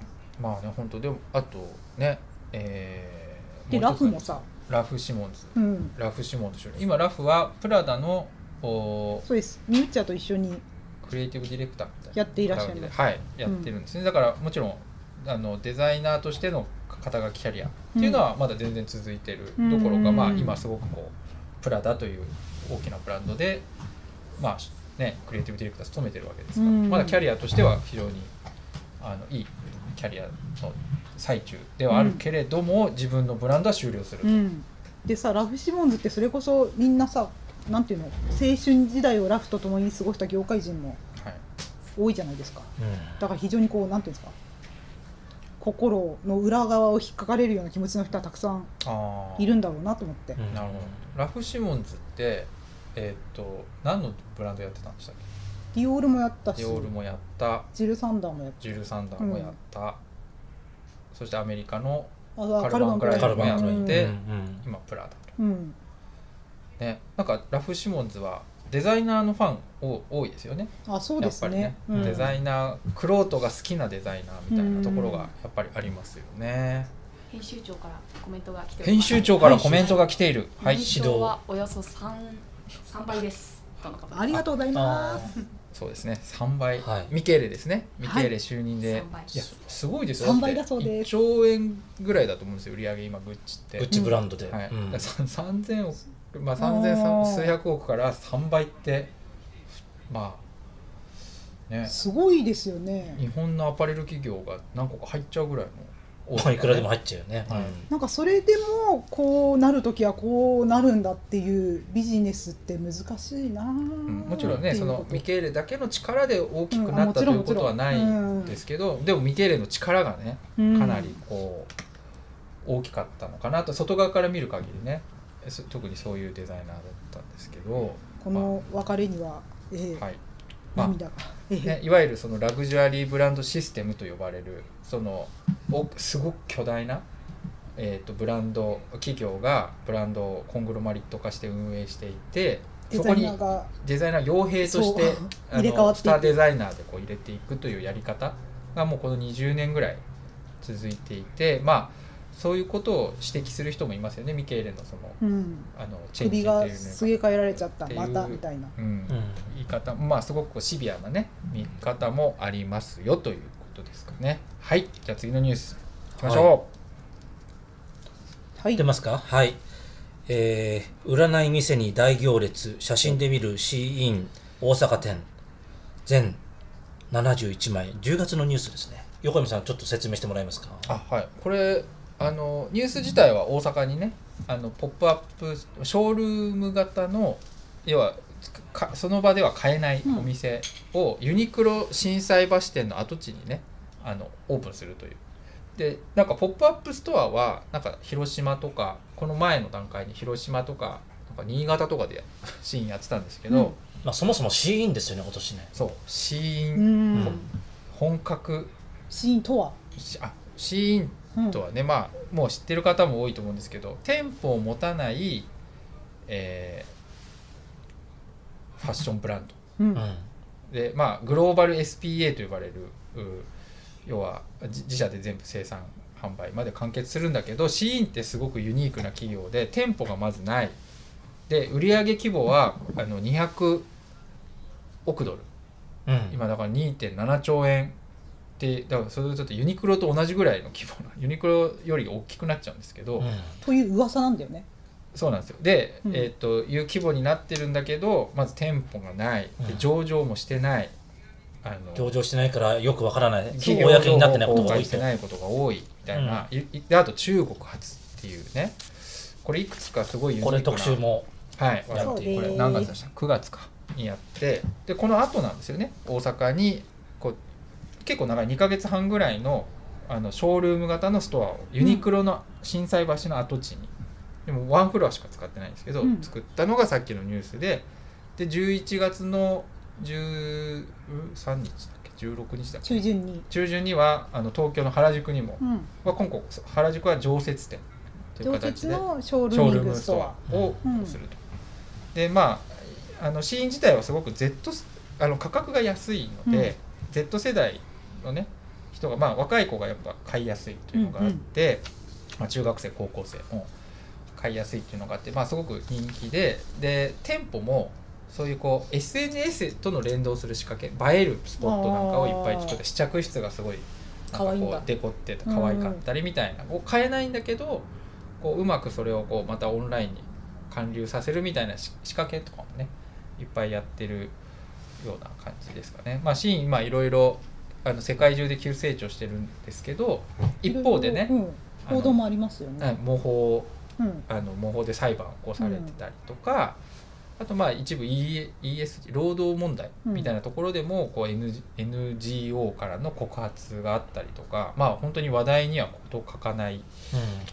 まあね本当。でもあとねえーでラフもさ、ラフシモンズ。うん、ラフシモンズ今ラフはプラダのおそうです。ミューチャーと一緒に。クリエイティブディレクターみたいな。やっていらっしゃいます。はいやってるんですね、だからもちろんあのデザイナーとしての肩書きキャリアっていうのはまだ全然続いてるどころか、うん。まあ今すごくこうプラダという大きなブランドでまあねクリエイティブディレクター務めてるわけですから、うん。まだキャリアとしては非常にあのいいキャリアの最中ではあるけれども、自分のブランドは終了すると、うん、でさラフ・シモンズってそれこそみんなさなんていうの青春時代をラフと共に過ごした業界人もはい。多いじゃないですか。うん。だから非常にこうなんていうんですか心の裏側を引っかかれるような気持ちの人はたくさんいるんだろうなと思って、うん。なるほど。ラフシモンズってえーっと何のブランドやってたんでしたっディオールもやったけしディオールもやった。ジル・サンダーもやっジル・サンダーもやった、そしてアメリカのカルバンクラインもやって、うんうん今プラダ。とうん。ねなんかラフ・シモンズはデザイナーのファンお多いですよね。あそうですね。やっぱりね、うん。デザイナークロートが好きなデザイナーみたいなところがやっぱりありますよね、編集長からコメントが来ております編集長からコメントが来ている。はい認証はおよそ三三倍です。ありがとうございますそうですね。3倍、はい。ミケーレですね。ミケーレはい就任で、三倍。いやすごいですよ。三倍だそうです。1兆円ぐらいだと思うんですよ。売り上げ今グッチって。グッチブランドで、はい。うん。だからさ3000億まああー。3000数百億から3倍ってまあね。すごいですよね。日本のアパレル企業が何個か入っちゃうぐらいのまあいくらでも入入っちゃうよね、はい。なんかそれでもこうなる時はこうなるんだっていうビジネスって難しいな、うん。もちろんねそのミケーレだけの力で大きくなったともちろんいうことはないんですけど、でもミケーレの力がねうん。かなりこう大きかったのかなと。外側から見る限りねそ特にそういうデザイナーだったんですけど、この別れには、ええはい。まあ。涙が、ええね、いわゆるそのラグジュアリーブランドシステムと呼ばれるそのおすごく巨大な、えー、とブランド企業がブランドをコングロマリット化して運営していてそこにデザイナー傭兵としてあのスターデザイナーでこう入れていくというやり方がもうこの20年ぐらい続いていてまあそういうことを指摘する人もいますよねミケーレのそのうん、あのチェンジ首がっていうねすげ替えられちゃったっていうまたみたいな。うん。うん。言い方まあすごくシビアなね見方もありますよということですかね。はい。じゃあ次のニュースいきましょはい。出ますか？はい、えー占い店に大行列。写真で見るシーイン。大阪店。全71枚。10月のニュースですね。横山さんちょっと説明してもらえますか？う、あはい。これあのニュース自体は大阪にねあのポップアップショールーム型の要はかその場では買えないお店をユニクロ心斎橋店の跡地にねあのオープンするという。でなんかポップアップストアはなんか広島とかこの前の段階に広島とかなんか新潟とかで [LAUGHS] シーンやってたんですけど、うん。まあ、そもそもシーンですよね今年ね。そうシうーン、ん、うん。本格。シーンとは、しあシーンうんとはね、まあもう知ってる方も多いと思うんですけど店舗を持たない、えーファッションブランド。うん。うん。でまあグローバル SPA と呼ばれるう要は自自社で全部生産販売まで完結するんだけどシーンってすごくユニークな企業で店舗がまずない。で売上規模はあの200億ドル。うん。今だから2.7兆円ってだからそれとちょっとユニクロと同じぐらいの規模な [LAUGHS] ユニクロより大きくなっちゃうんですけど、うん。という噂なんだよね。そうなんですよ。で、うん。えー、という規模になってるんだけどまず店舗がない。上場もしてない、あの上場してないからよくわからない。企業公になってないことが多いしてないことが多い。みたいな、であと中国発っていうね。これいくつかすごいユニークな。これ特集もはい。やこっていいれ何月でした？9月か。にやって。でこの後なんですよね。大阪に結構長い2ヶ月半ぐらいのあのショールーム型のストアをユニクロの心斎橋の跡地に、でもワンフロアしか使ってないんですけど、うん。作ったのがさっきのニュースでで11月の13日だっけ？16日だっけ？中旬に。中旬にはあの東京の原宿にも、うん。まあ、今後原宿は常設店という常形でショールームストア。ア。をうんすると、でまああのシーン自体はすごく Z スあの価格が安いので、うん。Z 世代のね人がまあ若い子がやっぱ買いやすいというのがあって、まあ、中学生高校生も買いやすいっていうのがあってまあすごく人気でで店舗もそういうこう SNS との連動する仕掛け映えるスポットなんかをいっぱい作って試着室がすごいなんかこうデコってて可愛かったりみたいな、こう買えないんだけどこううまくそれをこうまたオンラインに還流させるみたいなし仕掛けとかもねいっぱいやってるような感じですかね。まあシーン今いろいろあの世界中で急成長してるんですけど一方でねう、ん。報道もありますよはいね。模倣うん。あの模倣で裁判を起こされてたりとか、あとまあ一部 E- ES 労働問題みたいなところでもこう NG NGO からの告発があったりとかまあ本当に話題にはこと書かないうん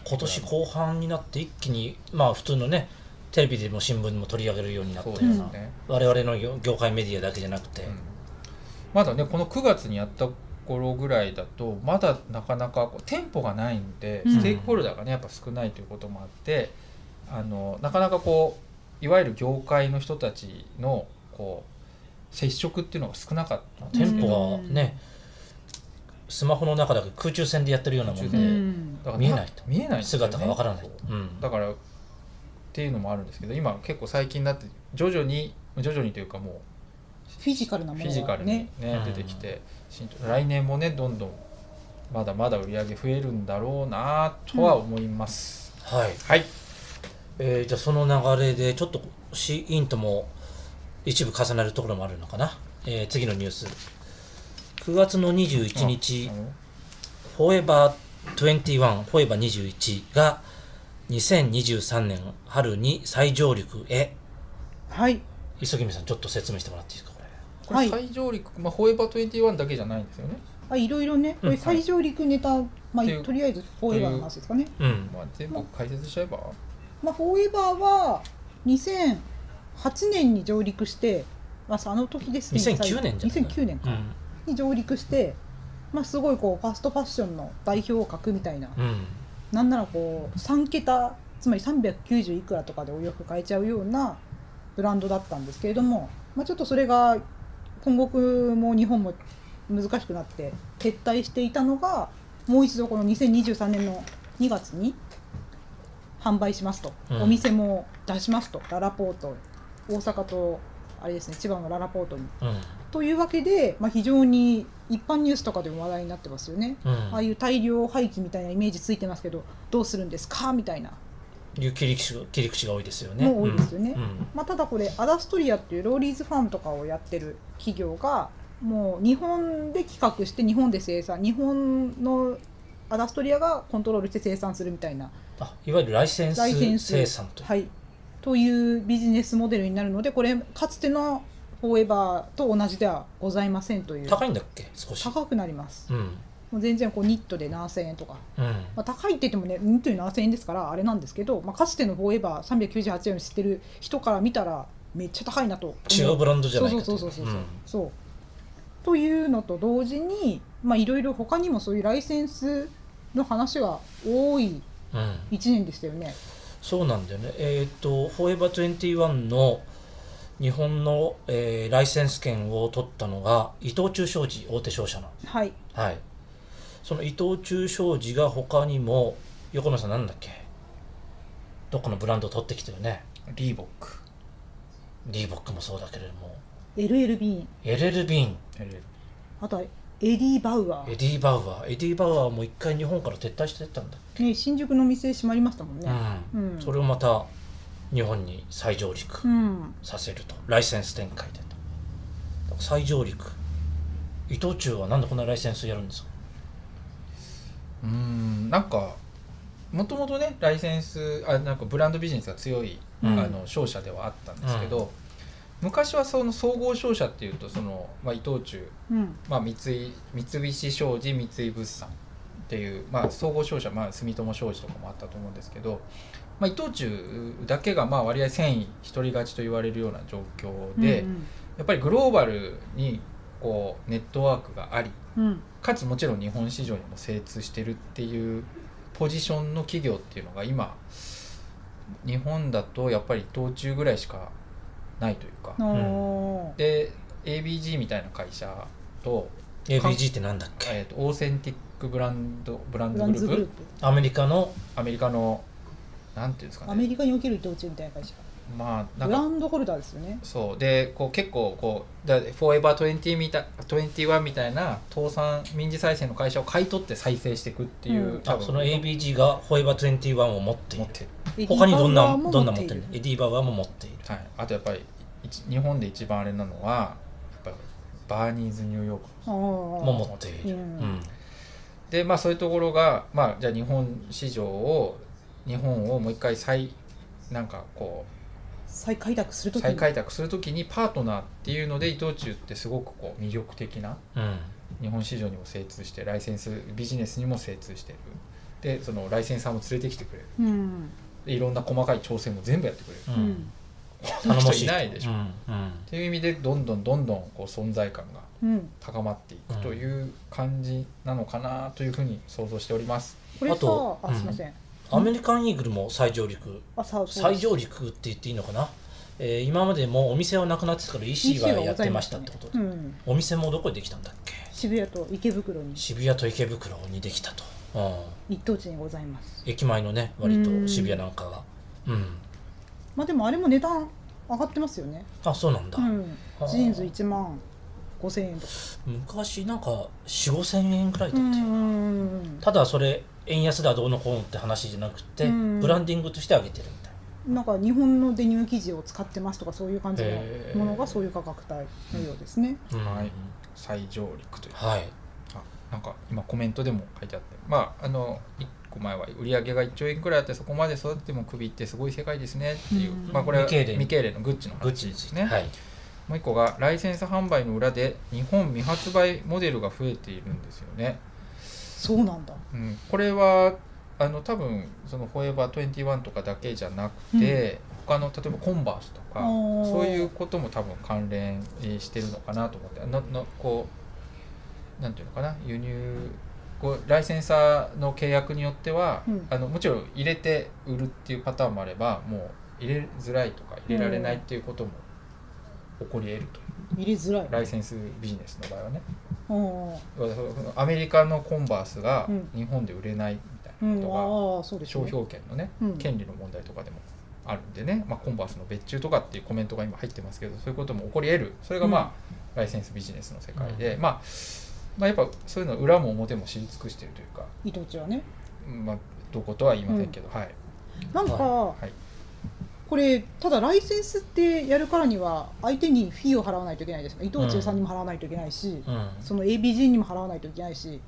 今年後半になって一気にまあ普通のねテレビでも新聞でも取り上げるようになったような、ですね、我々の業業界メディアだけじゃなくて、うんまだねこの9月にやった頃ぐらいだとまだなかなかこう店舗がないんでうん。ステークホルダーがねやっぱ少ないということもあってあのなかなかこういわゆる業界の人たちのこう接触っていうのが少なかった。んですけど店舗がね、スマホの中だけ空中戦でやってるようなもんうで、ん。だから見えないと。見えないね。姿がわからない、うん。だからっていうのもあるんですけど今結構最近になって徐々に徐々にというかもフィジカルなうもフィジカルにのがねね。うん出てきて来年もねどんどんまだまだ売り上げ増えるんだろうなとは思います、はい、はい。えーじゃあその流れでちょっとシーンとも一部重なるところもあるのかな、えー次のニュース。9月の21日フォーエバー21フォーエバー21が2023年春に再上陸へ。はい。磯君さんちょっと説明してもらっていいですか？これこれはい。再上陸、まあ、フォーエバー21だけじゃないんですよね、あいろいろね、これ再上陸ネタ、まあ、ってい。うとりあえずフォーエバーの話ですかね。うん。まあ、全部解説しちゃえば、まあ、フォーエバーは2008年に上陸して、まあ、あの時ですね。2009年じゃない？2009年か、に上陸して、まあ、すごいこうファストファッションの代表格みたいな、うん、うんなんならこう3桁つまり390いくらとかでお洋服買えちゃうようなブランドだったんですけれども、まあ、ちょっとそれが今国も日本も難しくなって撤退していたのがもう一度この2023年の2月に販売しますと、うん。お店も出しますと。ララポート。大阪とあれですね千葉のララポートに。うん。というわけで、まあ、非常に一般ニュースとかでも話題になってますよね。うん。ああいう大量廃棄みたいなイメージついてますけどどうするんですか？みたいな、いう切り口が切り口が多いですよね。もう多いですよね。うん。うん。まあ、ただこれアダストリアっていうローリーズファンとかをやってる企業がもう日本で企画して日本で生産日本のアダストリアがコントロールして生産するみたいな。あいわゆるライセンス生産と。はい、というビジネスモデルになるのでこれかつてのフォーエバーと同じではございませんという。高いんだっけ？少し。高くなります。うんもう全然こうニットで何千円とか、うん。まあ、高いって言ってもねニットで何千円ですからあれなんですけど、まあ、かつてのフォーエバー398円を知ってる人から見たらめっちゃ高いなと思違うブランドじゃないかそうそうそうそうそう、ん。そう。というのと同時にまあいろいろ他にもそういうライセンスの話が多いうん。1年でしたよね。そうなんだよね。えっ、と、フォーエバー21の日本の、えーライセンス権を取ったのが伊藤忠商事大手商社の。はい。はい。その伊藤忠商事が他にも、横野さんなんだっけ？どっかのブランドを取ってきたよね。リーボック。リーボックもそうだけれども、LL ビーン。LL ビーン、あとはエディ・バウアエディ・バウアー、エディ・バウアーも一回日本から撤退してったんだ。ー、ね、新宿の店閉まりましたもんね。うん。うん。それをまた日本に再上陸。うん。させると。ライセンス展開でと。再上陸。伊藤忠はなんでこんなライセンスやるんですか？うーんなんかもともとねライセンスあなんかブランドビジネスが強い、うん。あの商社ではあったんですけど、昔はその総合商社っていうとその、まあ、伊藤忠、うん。まあ、三井三菱商事三井物産っていう、まあ、総合商社、まあ、住友商事とかもあったと思うんですけど、まあ、伊藤忠だけがまあ割合繊維独り勝ちと言われるような状況で、うん。やっぱりグローバルにこうネットワークがありうん。かつもちろん日本市場にも精通してるっていうポジションの企業っていうのが今日本だとやっぱり伊藤忠ぐらいしかないというか。うん。で ABG みたいな会社と,、ABG ってなんだっけ？えー、とオーセンティックブランドブランブドグループ。アメリカの？アメリカのなんていうんですかアメねリカにおける伊藤忠みたいな会社まあなんブラかンドホルダーですよね。そう。でこう結構こうだフォーエバー20みたい21みたいな倒産民事再生の会社を買い取って再生していくっていう、うん。多その ABG がフォーエバー21を持っている。持って他にどんなどんな持ってる。いエディ・バウアーも持っている。はい、あとやっぱり一日本で一番あれなのはやっぱりバーニーズニューヨーク。もも持っている、ううん。んでまあそういうところがまあじゃあ日本市場を日本をもう一回再なんかこ再開拓するときう再開拓するときにパートナーっていうので伊藤忠ってすごくこう魅力的なうん。日本市場にも精通してライセンスビジネスにも精通してる。でそのライセンサーも連れてきてくれる。うん。でいろんな細かい調整も全部やってくれる。ううん。んその人いない。でしょ、うっん。うん。ていう意味でどんどんどんどんこう存在感がうん。高まっていくという感じなのかなというふうに想像しております。これさあとあすいませんアメリカンイーグルも再上陸。再上陸って言っていいのかな、えー今までもお店はなくなってたから EC はやってましたってことで、うん。お店もどこでできたんだっけ？渋谷と池袋に。渋谷と池袋にできたと、うん。一等地にございます。駅前のね割と渋谷なんかが。うん。まあでもあれも値段上がってますよね。あそうなんだ、うん。ジーンズ1万5000円とか。昔なんか4 5千円ぐらいだうったよ、ん。ただそれ円安だどうのこうのって話じゃなくて、うん。ブランディングとして上げてるみたいな。んか日本のデニム生地を使ってますとかそういう感じのものがそういう価格帯のようですね。な、うん。はい再上陸というはい。あなんか今コメントでも書いてあって。まああの1個前は売り上げが1兆円くらいあってそこまで育っても首ってすごい世界ですねっていう、うん。まあこれはミケーレミケーレのグッチのグッ話チについて、ね、はい、もう1個がライセンス販売の裏で日本未発売モデルが増えているんですよね、そうなんだ。うん、これはあの多分そのフォーエバー21とかだけじゃなくて、他の例えばコンバー。スとかそういうことも多分関連えーしてるのかなと思って。ののこうなんていうのかな？輸入こうライセンサーの契約によっては、うん。あのもちろん入れて売るっていうパターンもあればもう入れづらいとか入れられないっていうことも起こり得ると入れづらい。ライセンスビジネスの場合はねアメリカのコンバースがうん。日本で売れないみたいうん、なことが、商ね。標権のね、うん。権利の問題とかでもあるんでね、まあ、コンバースの別注とかっていうコメントが今入ってますけどそういうことも起こり得る。それがまあ、ライセンスビジネスの世界で、まあ、まあやっぱそういうの裏も表も知り尽くしているというか、伊藤ちはね。まあ、どことは言いませんけど、はい、なんか、はい、これただライセンスってやるからには相手にフィーを払わないといけないです伊藤忠さんにも払わないといけないし、うん。その ABG にも払わないといけないし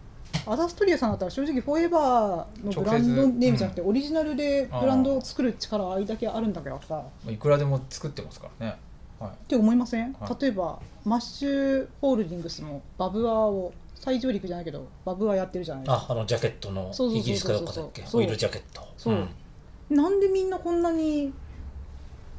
アダストリアさんだったら正直フォーエバーのブランドネームじゃなくて、オリジナルでブランドを作る力あれだけあるんだけどさ。まあいくらでも作ってますからね。はい。って思いません、はい。例えばマッシュホールディングスもバブアーを再上陸じゃないけどバブアーやってるじゃないですか。ああのジャケットのイギリスかどっかだっけ？オイルジャケット。そう。うん。なんでみんなこんなに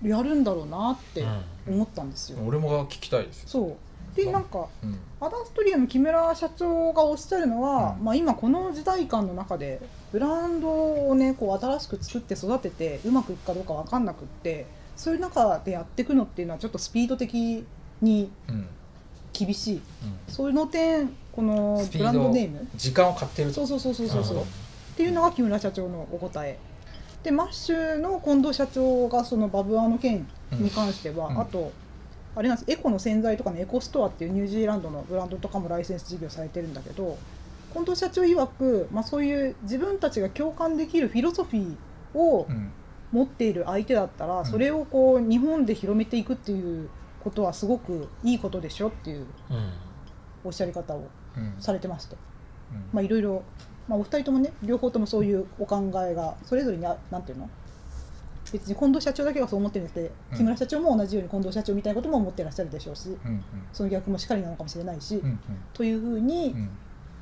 やるんだろうなってうん。思ったんですよ、俺もが聞きたいですよ、そう。でなんかうん。アダストリアの木村社長がおっしゃるのは、うん。まあ、今この時代感の中でブランドをねこう新しく作って育ててうまくいくかどうか分かんなくってそういう中でやっていくのっていうのはちょっとスピード的にうん。厳しい。うん。そういうの点このブランドネーム。時間を買ってると。そうそうそうそうそう。っていうのが木村社長のお答えでマッシュの近藤社長がそのバブアーの件に関しては、うん。あとあれなんですエコの洗剤とかのエコストアっていうニュージーランドのブランドとかもライセンス事業されてるんだけど近藤社長曰く、まあ、そういう自分たちが共感できるフィロソフィーをうん。持っている相手だったら、ん。それをこう日本で広めていくっていうことはすごくいいことでしょっていううん。おっしゃり方をうん。されてまして。うん。まあ、いろいろ、まあ、お二人ともね両方ともそういうお考えがそれぞれにあなんていうの？別に近藤社長だけがそう思ってるんですけど、うん木村社長も同じように近藤社長みたいなことも思ってらっしゃるでしょうしうんその逆もしかりなのかもしれないし、うんというふううんにうん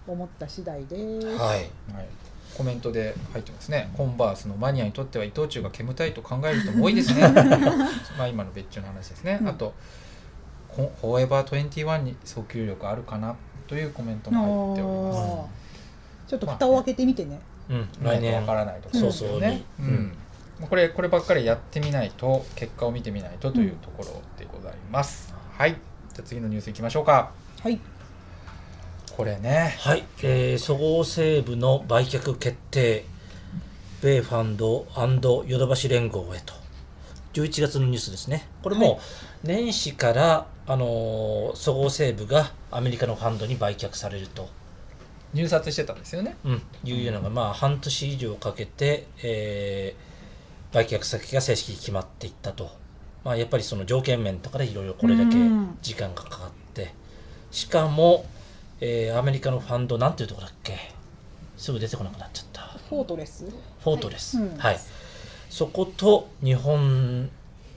思った次第です。はいはい、コメントで入ってますね。コンバースのマニアにとっては伊藤忠が煙たいと考える人も多いですね。[LAUGHS] まあ今の別注の話ですね。うんあと、フォーエバー21に訴求力あるかな？というコメントも入っております。ちょっと蓋を開けてみてね。うん。来年。わからないところ早ですよ々ね。に。うん。これこればっかりやってみないと結果を見てみないとというところでございます。はい。じゃあ次のニュースいきましょうか。はい、これね。はい、えー、そごう・西武の売却決定。米ファンドヨドバシ連合へと。11月のニュースですね。これも年始から、あのーそごう・西武がアメリカのファンドに売却されると、入札してたんですよね。うん、いうのが、まあ、半年以上かけて、えー売却先が正式に決まっていったと、まあ、やっぱりその条件面とかでいろいろこれだけうん。時間がかかって。しかも、えーアメリカのファンドなんていうところだっけ？すぐ出てこなくなっちゃった。フォートレス？フォートレス、うん。はい、そこと日本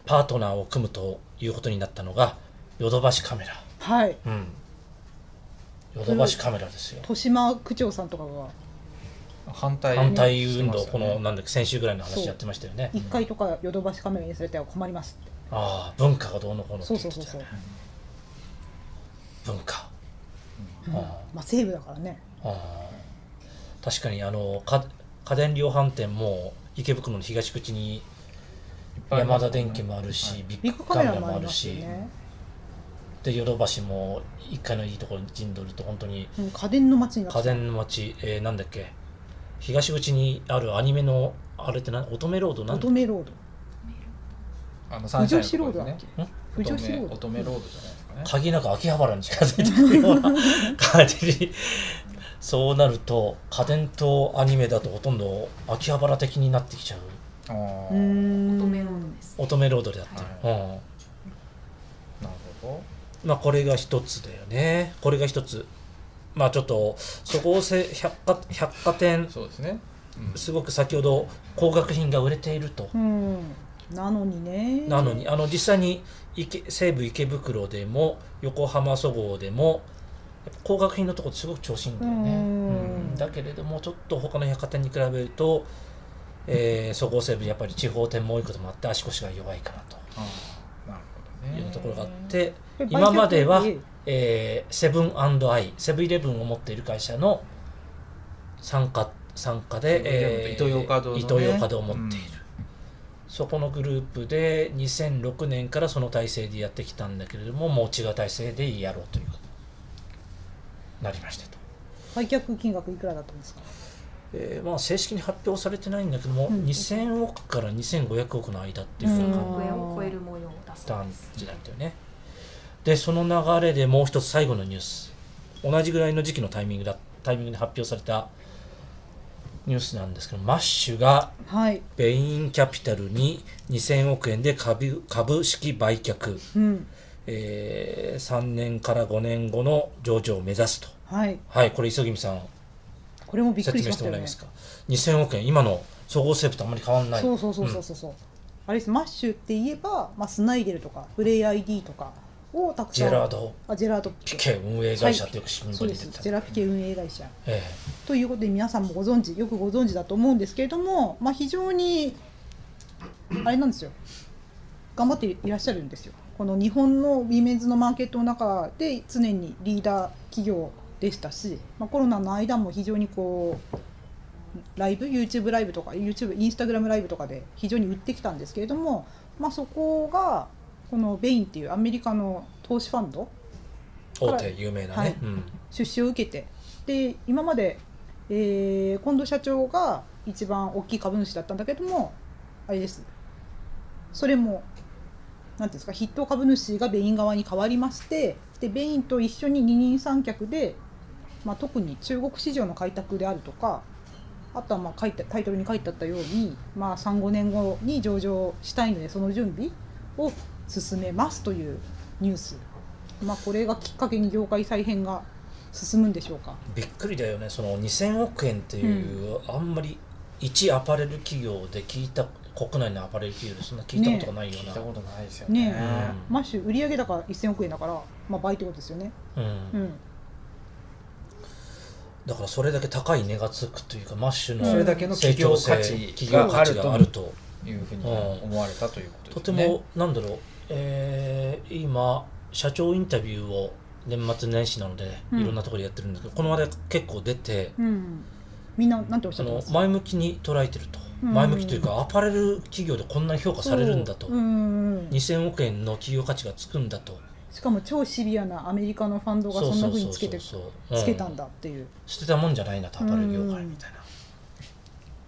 パートナーを組むということになったのがヨドバシカメラ、はい、うん、ヨドバシカメラですよ。豊島区長さんとかが。反対。反対運動、このなんだっけ先週ぐらいの話やってましたよね。1階とかヨドバシカメラにされては困りますって。ああ文化がどうのこうのってそう言ってたよね。そうそうそう。文化、うん。あまあ西部だからね。ああ。確かにあのか家電量販店も池袋の東口にヤマダ電機もあるし、はい。ビ、ビックカメラもあるし、よね。でヨドバシも一回のいいところに陣取ると本当にうん家電の街になっ家電の街、えーなんだっけ？東口にあるアニメのあれってな乙女ロードなんだ乙女ロード。あのサンシャインのところ不女子ロードだっですけね。腐女子ロード。乙女ロードじゃないですかね。限りなく秋葉原に近づいてくるような感じに。そうなると家電とアニメだとほとんど秋葉原的になってきちゃう。あー。うーん。乙女ロードです。乙女ロードでやってる、うん。なるほまあこれが一つだよね。これが一つ。まあちょっとそこをせ百貨百貨店。ど。そうですね。うん。すごく先ほど高額品が売れていると。うん。なのにね。なのにあの実際に池西武池袋でも横浜そごうでも高額品のところってすごく調子いいんだよね、うん。うん。だけれどもちょっと他の百貨店に比べると、えー、そごう西武やっぱり地方店も多いこともあって足腰が弱いかなと。いうところがあって、今まではえセブンアイセブンイレブンを持っている会社の参加参加で、えーイトーヨーカドーイトーヨーカドーを持っている、そこのグループで2006年からその体制でやってきたんだけれどももう違う体制でやろうということになりましたと、売却金額いくらだったんですか？えーまあ、正式に発表されてないんだけども、うん。2000億から2500億の間っていうふううんな上を超える模様感じだったよね。でその流れでもう一つ最後のニュース。同じぐらいの時期のタイミングだタイミングで発表されたニュースなんですけどマッシュがはい。ベインキャピタルに2000億円で株株式売却、うん。えー3年から5年後の上場を目指すと。はい。はいこれ磯君さん。これもびっく説明しりしましてたよね。もらえますか？2000億円。今の総合セーブとあんまり変わんない。そうそうそうそうそう。そう、あれです。マッシュって言えば、まあ、スナイデルとかプレイ ID とかをたくさんジェラード・あジェラード。ピケ運営会社ってよく新聞そうです。に出てた、ジェラピケ運営会社。え。ということで皆さんもご存知よくご存知だと思うんですけれども、まあ、非常にあれなんですよ。頑張っていらっしゃるんですよ。この日本のウィメンズのマーケットの中で常にリーダー企業でしたし、まあ、コロナの間も非常にこうライブ YouTube ライブとか YouTube インスタグラムライブとかで非常に売ってきたんですけれども、まあ、そこがこのベインっていうアメリカの投資ファンドえ大手有名なね、はい。うん。出資を受けてで今まで、えー近藤社長が一番大きい株主だったんだけどもあれです。それもなんていうんですか筆頭株主がベイン側に変わりましてでベインと一緒に二人三脚で、まあ、特に中国市場の開拓であるとかあとはまあ書いてタイトルに書いてあったように、まあ、35年後に上場したいのでその準備を進めますというニュース、まあ、これがきっかけに業界再編が進むんでしょうか。びっくりだよね。その2000億円っていう、あんまり一アパレル企業で聞いた国内のアパレル企業でそんな聞いたことがないような、聞いたことないですよね。ねうん。マッシュ売上高1000億円だから、まあ、倍ってことですよね。うん。うん、だからそれだけ高い値がつくというかマッシュのそれだけの成長性企企業価値が業価値があるというふうに思われたということとですね。てもなんだろう、えー今社長インタビューを年末年始なのでうん。いろんなところでやってるんですけど、この話題結構出て、うん、みんななんておっしゃってます前向きに捉えてると、うん。前向きというかアパレル企業でこんなに評価されるんだと、うん。2000億円の企業価値がつくんだとしかも超シビアなアメリカのファンドがそんなふうにつけてつけたんだっていう。捨てたもんじゃないなとアパレル業界みたいな、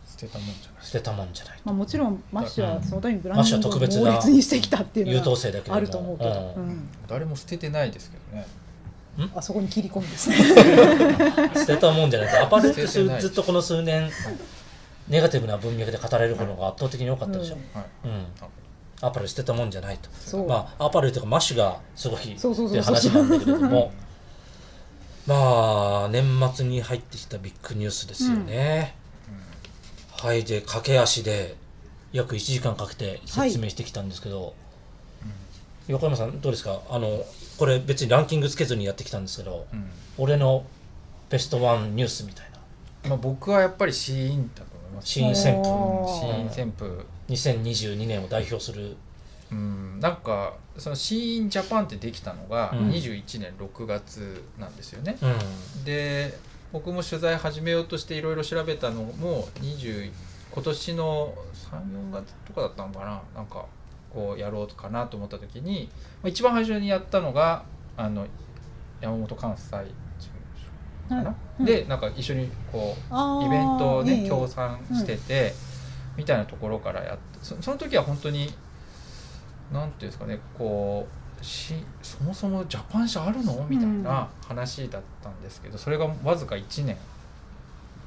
捨てたもんじゃない。捨てたもんじゃないまあ、もちろんマッシュはそのためにブラマッシュンディングをは特別な猛烈にしてきたっていう優等のは生だけども。あると思うけど、うん。うん。誰も捨ててないですけどね。あそこに切り込むんですね。[LAUGHS] 捨てたもんじゃないとアパレルってずっとこの数年ネガティブな文脈で語られることが圧倒的に多かったでしょ、うん。はい。うんアパレル捨てたもんじゃないと。まあアパレルというかマッシュがすごいっていう話なんだけれども。[LAUGHS] まあ年末に入ってきたビッグニュースですよね、はいで駆け足で約1時間かけて説明してきたんですけど、横山さんどうですか？あのこれ別にランキングつけずにやってきたんですけど、うん。俺のベストワンニュースみたいなまあ僕はやっぱりシーインだと思います。シーン旋風。シーイン旋風。2022年を代表する。うん、なんかそのシーインジャパンってできたのがうん。21年6月なんですよね。うん。で僕も取材始めようとしていろいろ調べたのも20今年の34月とかだったのかな。なんかこうやろうかなと思った時にまあ一番最初にやったのがあの山本関西かな、うん。でなんか一緒にこうイベントをね、ええ協賛してて、みたいなところからやってそその時は本当になんていうんですかねこうしそもそもジャパン社あるの？みたいな話だったんですけど、それがわずか1年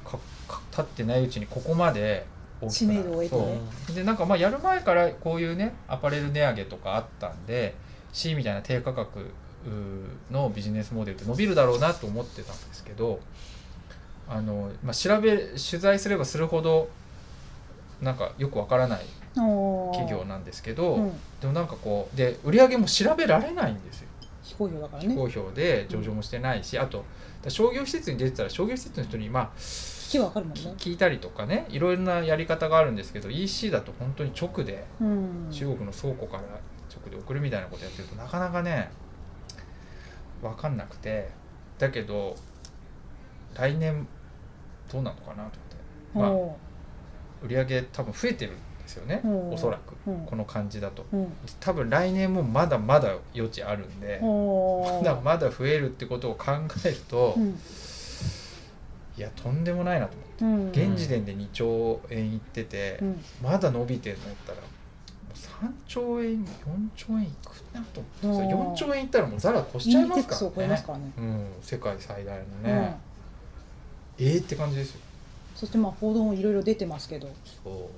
かか経ってないうちにここまで大きくなるそう。でなんかまあやる前からこういうねアパレル値上げとかあったんで C みたいな低価格のビジネスモデルって伸びるだろうなと思ってたんですけどあの、まあ、調べ取材すればするほどなんかよくわからない企企業なんですけど、うん、でもなんかこうで売り上げも調べられないんですよ。非公表だから非ね公表で上場もしてないし、あと商業施設に出てたら商業施設の人にまあ聞いたりとかねいろいろなやり方があるんですけど EC だと本当に直でうん、中国の倉庫から直で送るみたいなことやってるとなかなかね分かんなくてだけど来年どうなのかなと思って。まあお売り上げ多分増えてるんですよねう。んおそらく。う。んこの感じだと。うう。ん多分来年もまだまだ余地あるんでおまだまだ増えるってことを考えるとうん。いやとんでもないなと思って。うん。現時点で2兆円いっててうん。まだ伸びてるのやったら3兆円4兆円いくなと。思っておー4兆円いったらもうザラ越しちゃいますからね。からね、うん世界最大のうん。ね、えーって感じですよ。そしてまあ報道もいろいろ出てますけど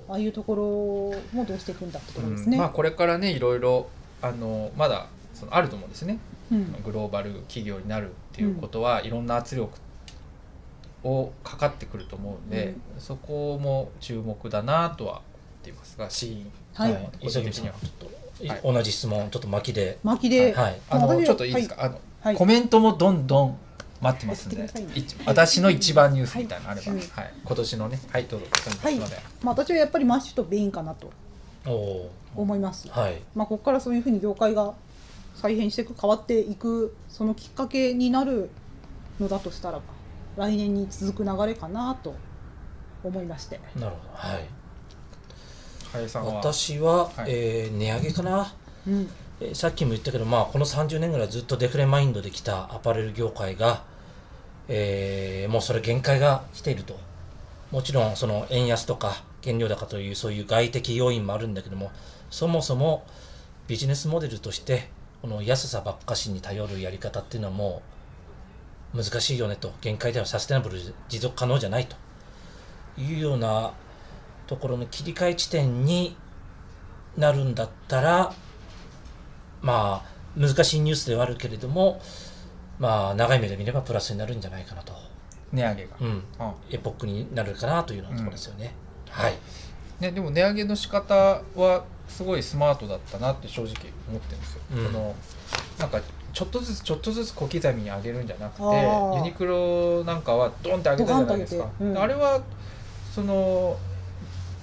ああいうところもどうしていくんだってところですね、うん。まあこれからねいろいろあのまだそのあると思うんですね。うん。グローバル企業になるっていうことは、いろんな圧力をかかってくると思うんで、そこも注目だなとは思っていますがシーンはい。磯君さんちょっと、はい同じ質問ちょっと巻きで。巻きで、はい。あの私ちょっといいですか、あの、はい。コメントもどんどん待ってますんで、私の一番ニュースみたいなのあれば、ははい。い今年のねはいどうぞはい。すので、まあ、私はやっぱりマッシュとベインかなとおお思います、ーはい。まあ、ここからそういうふうに業界が再編していく変わっていくそのきっかけになるのだとしたらば来年に続く流れかなと思いまして。なるほど。はいは？私は、はい。えー値上げかな、うん。えーさっきも言ったけど、まあ、この30年ぐらいずっとデフレマインドで来たアパレル業界が、えーもうそれ限界が来ていると。もちろんその円安とか原料高というそういう外的要因もあるんだけどもそもそもビジネスモデルとしてこの安さばっかしに頼るやり方っていうのはもう難しいよねと。限界ではサステナブル持続可能じゃないと。いうようなところの切り替え地点になるんだったらまあ難しいニュースではあるけれどもまあ長い目で見ればプラスになるんじゃないかなと、値上げが、うん、うん。エポックになるかなというようなところですよね、はい。ね、でも値上げの仕方はすごいスマートだったなって正直思ってるんですよ、うん。そのなんかちょっとずつちょっとずつ小刻みに上げるんじゃなくてユニクロなんかはドンって上げたじゃないですか。うん。あれはその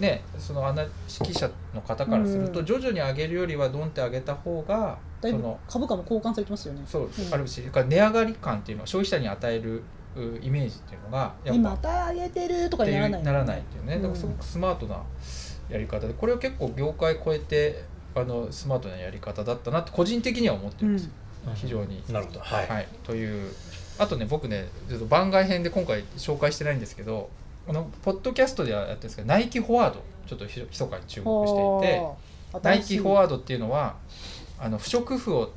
ねそのアナ指揮者の方からするとうん。徐々に上げるよりはドンって上げた方がだいぶその株価も交換されてますよね。そう、んあるし値上がり感っていうのは消費者に与えるうイメージっていうのがやっ今ぱまた上げてるとかにならないならないっていうね、うんだからすごくスマートなやり方でこれは結構業界超えてあのスマートなやり方だったなって個人的には思ってるん。ですよ、非常に。なるほど。はい、はい、というあとね僕ねちょっと番外編で今回紹介してないんですけどあのポッドキャストではやってるんですけどナイキフォワードちょっとひ密かに注目していてナイキフォワードっていうのはあの不織布を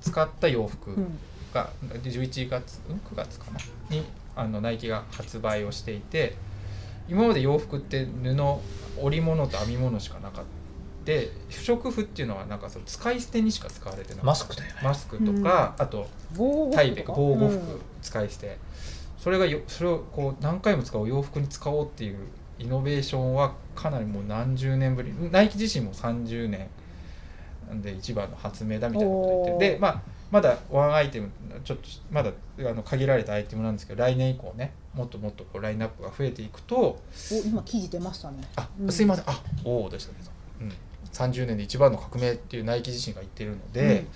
使った洋服うん。が11月、うん、9月かな？にあのナイキが発売をしていて今まで洋服って布織物と編み物しかなかった。で不織布っていうのはなんかその使い捨てにしか使われてなかった。マスクだよね。マスクとか、あと防護タイベ服とか？防護服うん。使い捨て、それがよそれをこう何回も使う洋服に使おうっていうイノベーションはかなりもう何十年ぶり。ナイキ自身も30年で一番の発明だみたいなこと言ってで、まあ、まだワンアイテムちょっとまだあの限られたアイテムなんですけど来年以降ねもっともっとこうラインナップが増えていくとお今記事出ましたね。あ、うん。すいません。あおおでしたけど、うん、30年で一番の革命っていうナイキ自身が言ってるので、うん。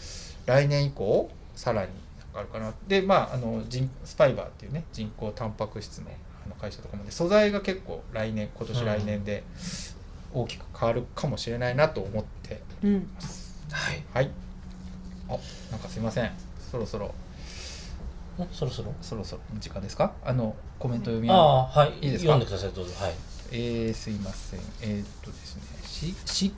来年以降さらにあるかな。でまああの人スパイバーっていうね人工タンパク質のあの会社とかもね素材が結構来年今年来年で大きく変わるかもしれないなと思って。うん。はい。はい。あなんかすいません。そろそろ。おそろそろ？そろそろ時間ですか？あのコメント読みあはい。いいですか？読んでくださいどうぞ。はい。えー、すいません。えーっとですね、シシッ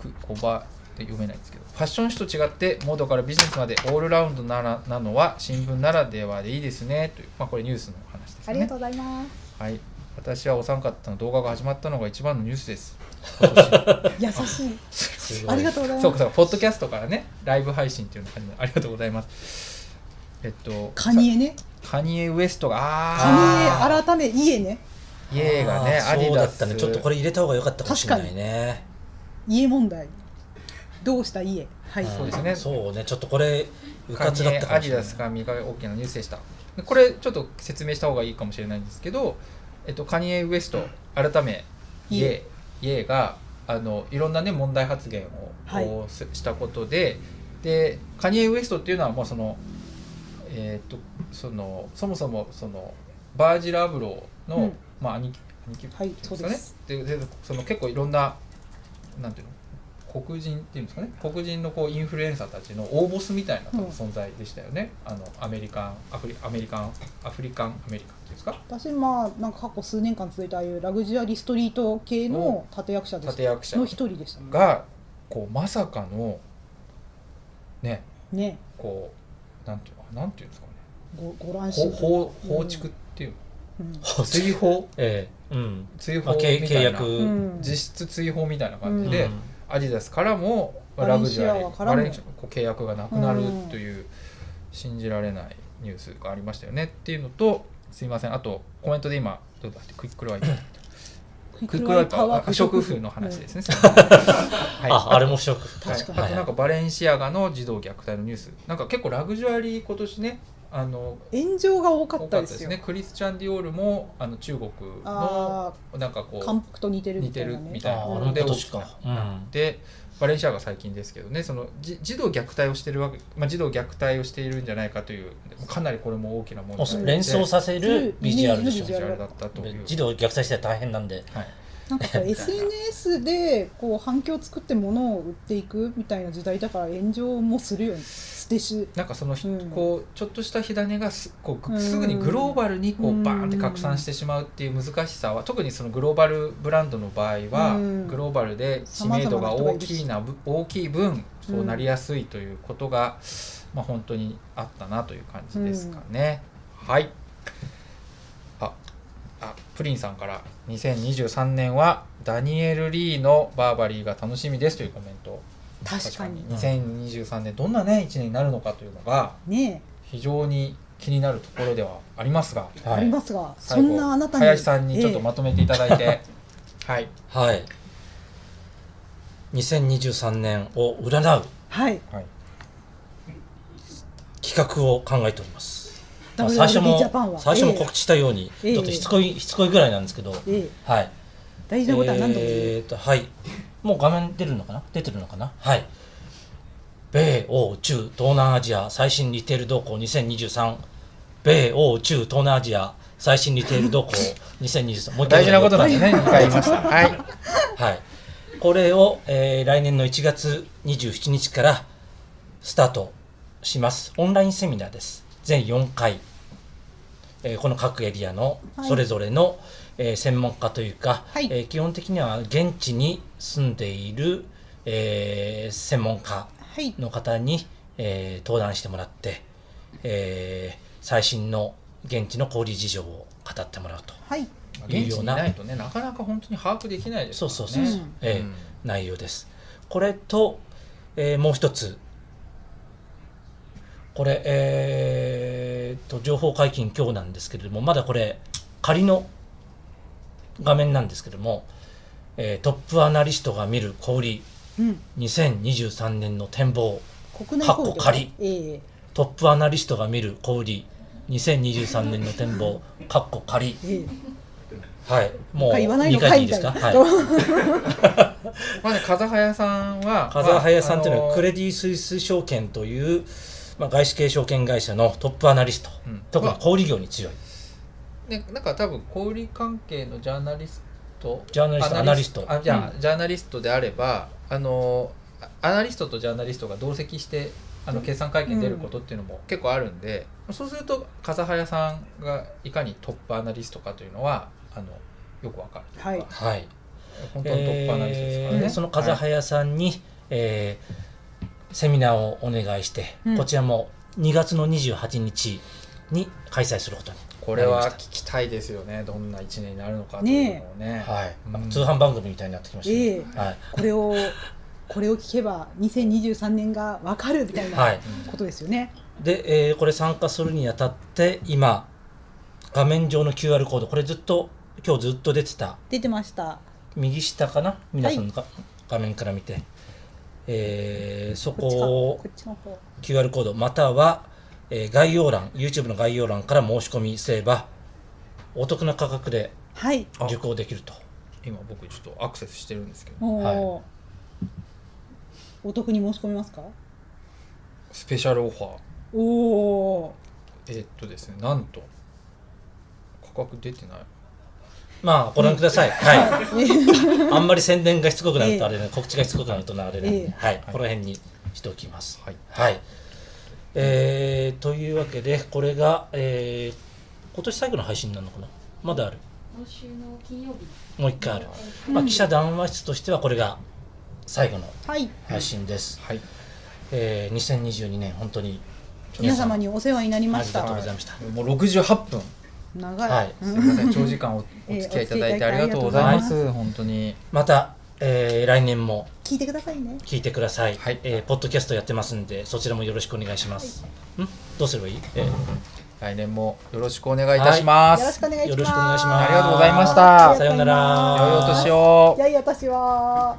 クコバって読めないんですけど、ファッション誌と違って、モードからビジネスまでオールラウンドならなのは新聞ならではでいいですねという、まあ、これニュースの話ですね。ありがとうございます。はい。私はお三方の動画が始まったのが一番のニュースです。[LAUGHS] 優しい。ありがとうございます。そうかそうか、ポッドキャストからね、ライブ配信っていうのを始めありがとうございます。えっと、カニエね。さカニエウエストが、カあニエ改め家ね。ーイエーがね、アディダス。そうだったね。ちょっとこれ入れた方が良かったかもしれないね。家問題どうした家？はい。そうですね。そうね。ちょっとこれうカかつだっニエアディたかもしれない。ダスが見かけ大きなニュースでしたでこれちょっと説明した方がいいかもしれないんですけど、えっと、カニエ・ウエスト改めイエイエがあのいろんなね問題発言をはい。こうすしたことで、でカニエ・ウエストっていうのはもうそのえっとそのそもそもそのバージル・アブローの、うん。まあ兄貴兄貴はいそうです。ででその結構いろんななんていうの？黒人っていうんですかね。黒人のこうインフルエンサーたちの大ボスみたいな存在でしたよね、あのアメリカンアフリアメリカンアフリカンアメリカンっていうんですか？私まあなんか過去数年間続いたああいうラグジュアリーストリート系の立役者です。立役者。の一人でしたね。がこうまさかのね。ね。こうなんていうのなんていうんですかね。ごご乱ほ心放放逐っていう。うん。の追放？[LAUGHS] ええ。うん。追まあ放みたいな、契契約。うん。実質追放みたいな感じで、うんアディダスからもラグジュアリーバレンシアガ契約がなくなるという信じられないニュースがありましたよねっていうのとすいません。あとコメントで今どうだってクイックルワイドクイックワイパーは不織布の話ですね、はい。ああれも不織布確かに。あとなんかバレンシアガの児童虐待のニュース。なんか結構ラグジュアリー今年ねあの炎上が多か多ったですよね。クリスチャン・ディオールもあの中国のあなんかこあ韓う服と似てるみ似てたいなね。るみたいな。あものであれも今大きくな年か。うん。でバレンシアガ最近ですけどねそのじ児童虐待をしてるわけ、まあ、児童虐待をしているんじゃないかというかなりこれも大きな問も題で。う。連想させるビジュアルでしょビビジュアルだったという。児童虐待しては大変なんで。はい。なんかさ SNS でこう反響を作って物を売っていくみたいな時代だから炎上もするよね捨てしなんかその、うん。こうちょっとした火種がすこううんすぐにグローバルにこうバーンって拡散してしまうっていう難しさは特にそのグローバルブランドの場合はうん。グローバルで知名度が大きいな大きい分そうなりやすいということが、まあ、本当にあったなという感じですかね。はい。ああプリンさんから。2023年はダニエル・リーのバーバリーが楽しみですというコメント確かに。2023年どんなね1年になるのかというのがね非常に気になるところではありますが。え、はいありますがそんなあなたに。林さんにちょっとえまとめていただいて、はい。はい。2023年を占う。えはい。はい。企画を考えております、まあ最初も最初も告知したように、ええ。ちょっとしつこいしつこいぐらいなんですけど、ええ。はい。大事なことは何度もえーとはいもう画面出るのかな？出てるのかな？はい。米欧中東南アジア最新リテール動向2023米欧中東南アジア最新リテール動向2023もう一回大事なことなんでね。2回言いました。はい。[LAUGHS] はい、これを、えー来年の1月27日からスタートします。オンラインセミナーです。全4回、えーこの各エリアのはい。それぞれの、えー専門家というか、はい。えー基本的には現地に住んでいる、えー専門家はい。の方に、えー登壇してもらって、えー最新の現地の小売事情を語ってもらうとはい。まあ現地にいないとねなかなか本当に把握できないですそうからね。そうそうそう、うん。えーうん内容です。これと、えーもう一つ。これえー、と情報解禁今日なんですけれどもまだこれ仮の画面なんですけれども、えートップアナリストが見る小売うん。2023年の展望。国内かっこ仮。ええ。トップアナリストが見る小売2023年の展望。かっこ仮。ええ。はい。もう他言わないの？2回でいいですか、はい。[LAUGHS] まあね風早さんは風早さんというのはクレデディ・スイス証券という、まあ、外資系証券会社のトップアナリスト、うん。特に小売業に強い、ね、なんか多分小売関係のジャーナリストジャーナリスト。アナリスト。あじゃあ、ジャーナリストであればあのアナリストとジャーナリストが同席してあの決算会見に出ることっていうのも結構あるんで、そうすると風早さんがいかにトップアナリストかというのはあのよくわかるというか、はい。はい。本当のトップアナリストですからね、えーその風早さんに、えーセミナーをお願いして、うん。こちらも2月の28日に開催することにこれは聞きたいですよね。どんな1年になるのかというのをね。はい、うん。通販番組みたいになってきましたね、ええ。はい。これをこれを聞けば2023年がわかるみたいはない。ことですよね、で、えーこれ参加するにあたって今画面上の QR コードこれずっと今日ずっと出てた。出てました。右下かな？皆さんのが、画面から見て、えーそこを QR コードまたは、えー概要欄 YouTube の概要欄から申し込みすればお得な価格で受講できると。今僕ちょっとアクセスしてるんですけど。おはい。お、お得に申し込みますか？スペシャルオファー。おおえーっとですねなんと価格出てない。まあご覧ください、はい、あんまり宣伝がしつこくなるええとあれね、告知がしつこくなるとあれなんで、ええはい、この辺にしておきます。はい。はい。えーというわけで、これが、えー今年最後の配信なのかな？まだある。今週の金曜日。もう一回ある。まあ、記者談話室としてはこれが最後のはい。配信です。はい。えー2022年、本当に皆様にお世話になりましありがとうたございました。もう68分長い、はい。うんすいません。長時間おお付き合いいただいてありがとうございます。本当に。また、えー来年も聞いてくださいね。聞いてください、はい。えーポッドキャストやってますんでそちらもよろしくお願いします、ん？どうすればいい、えー。来年もよろしくお願いいたします、よろしくお願いします。よろしくお願いします。ありがとうございました。さようなら。良いお年を良いお年を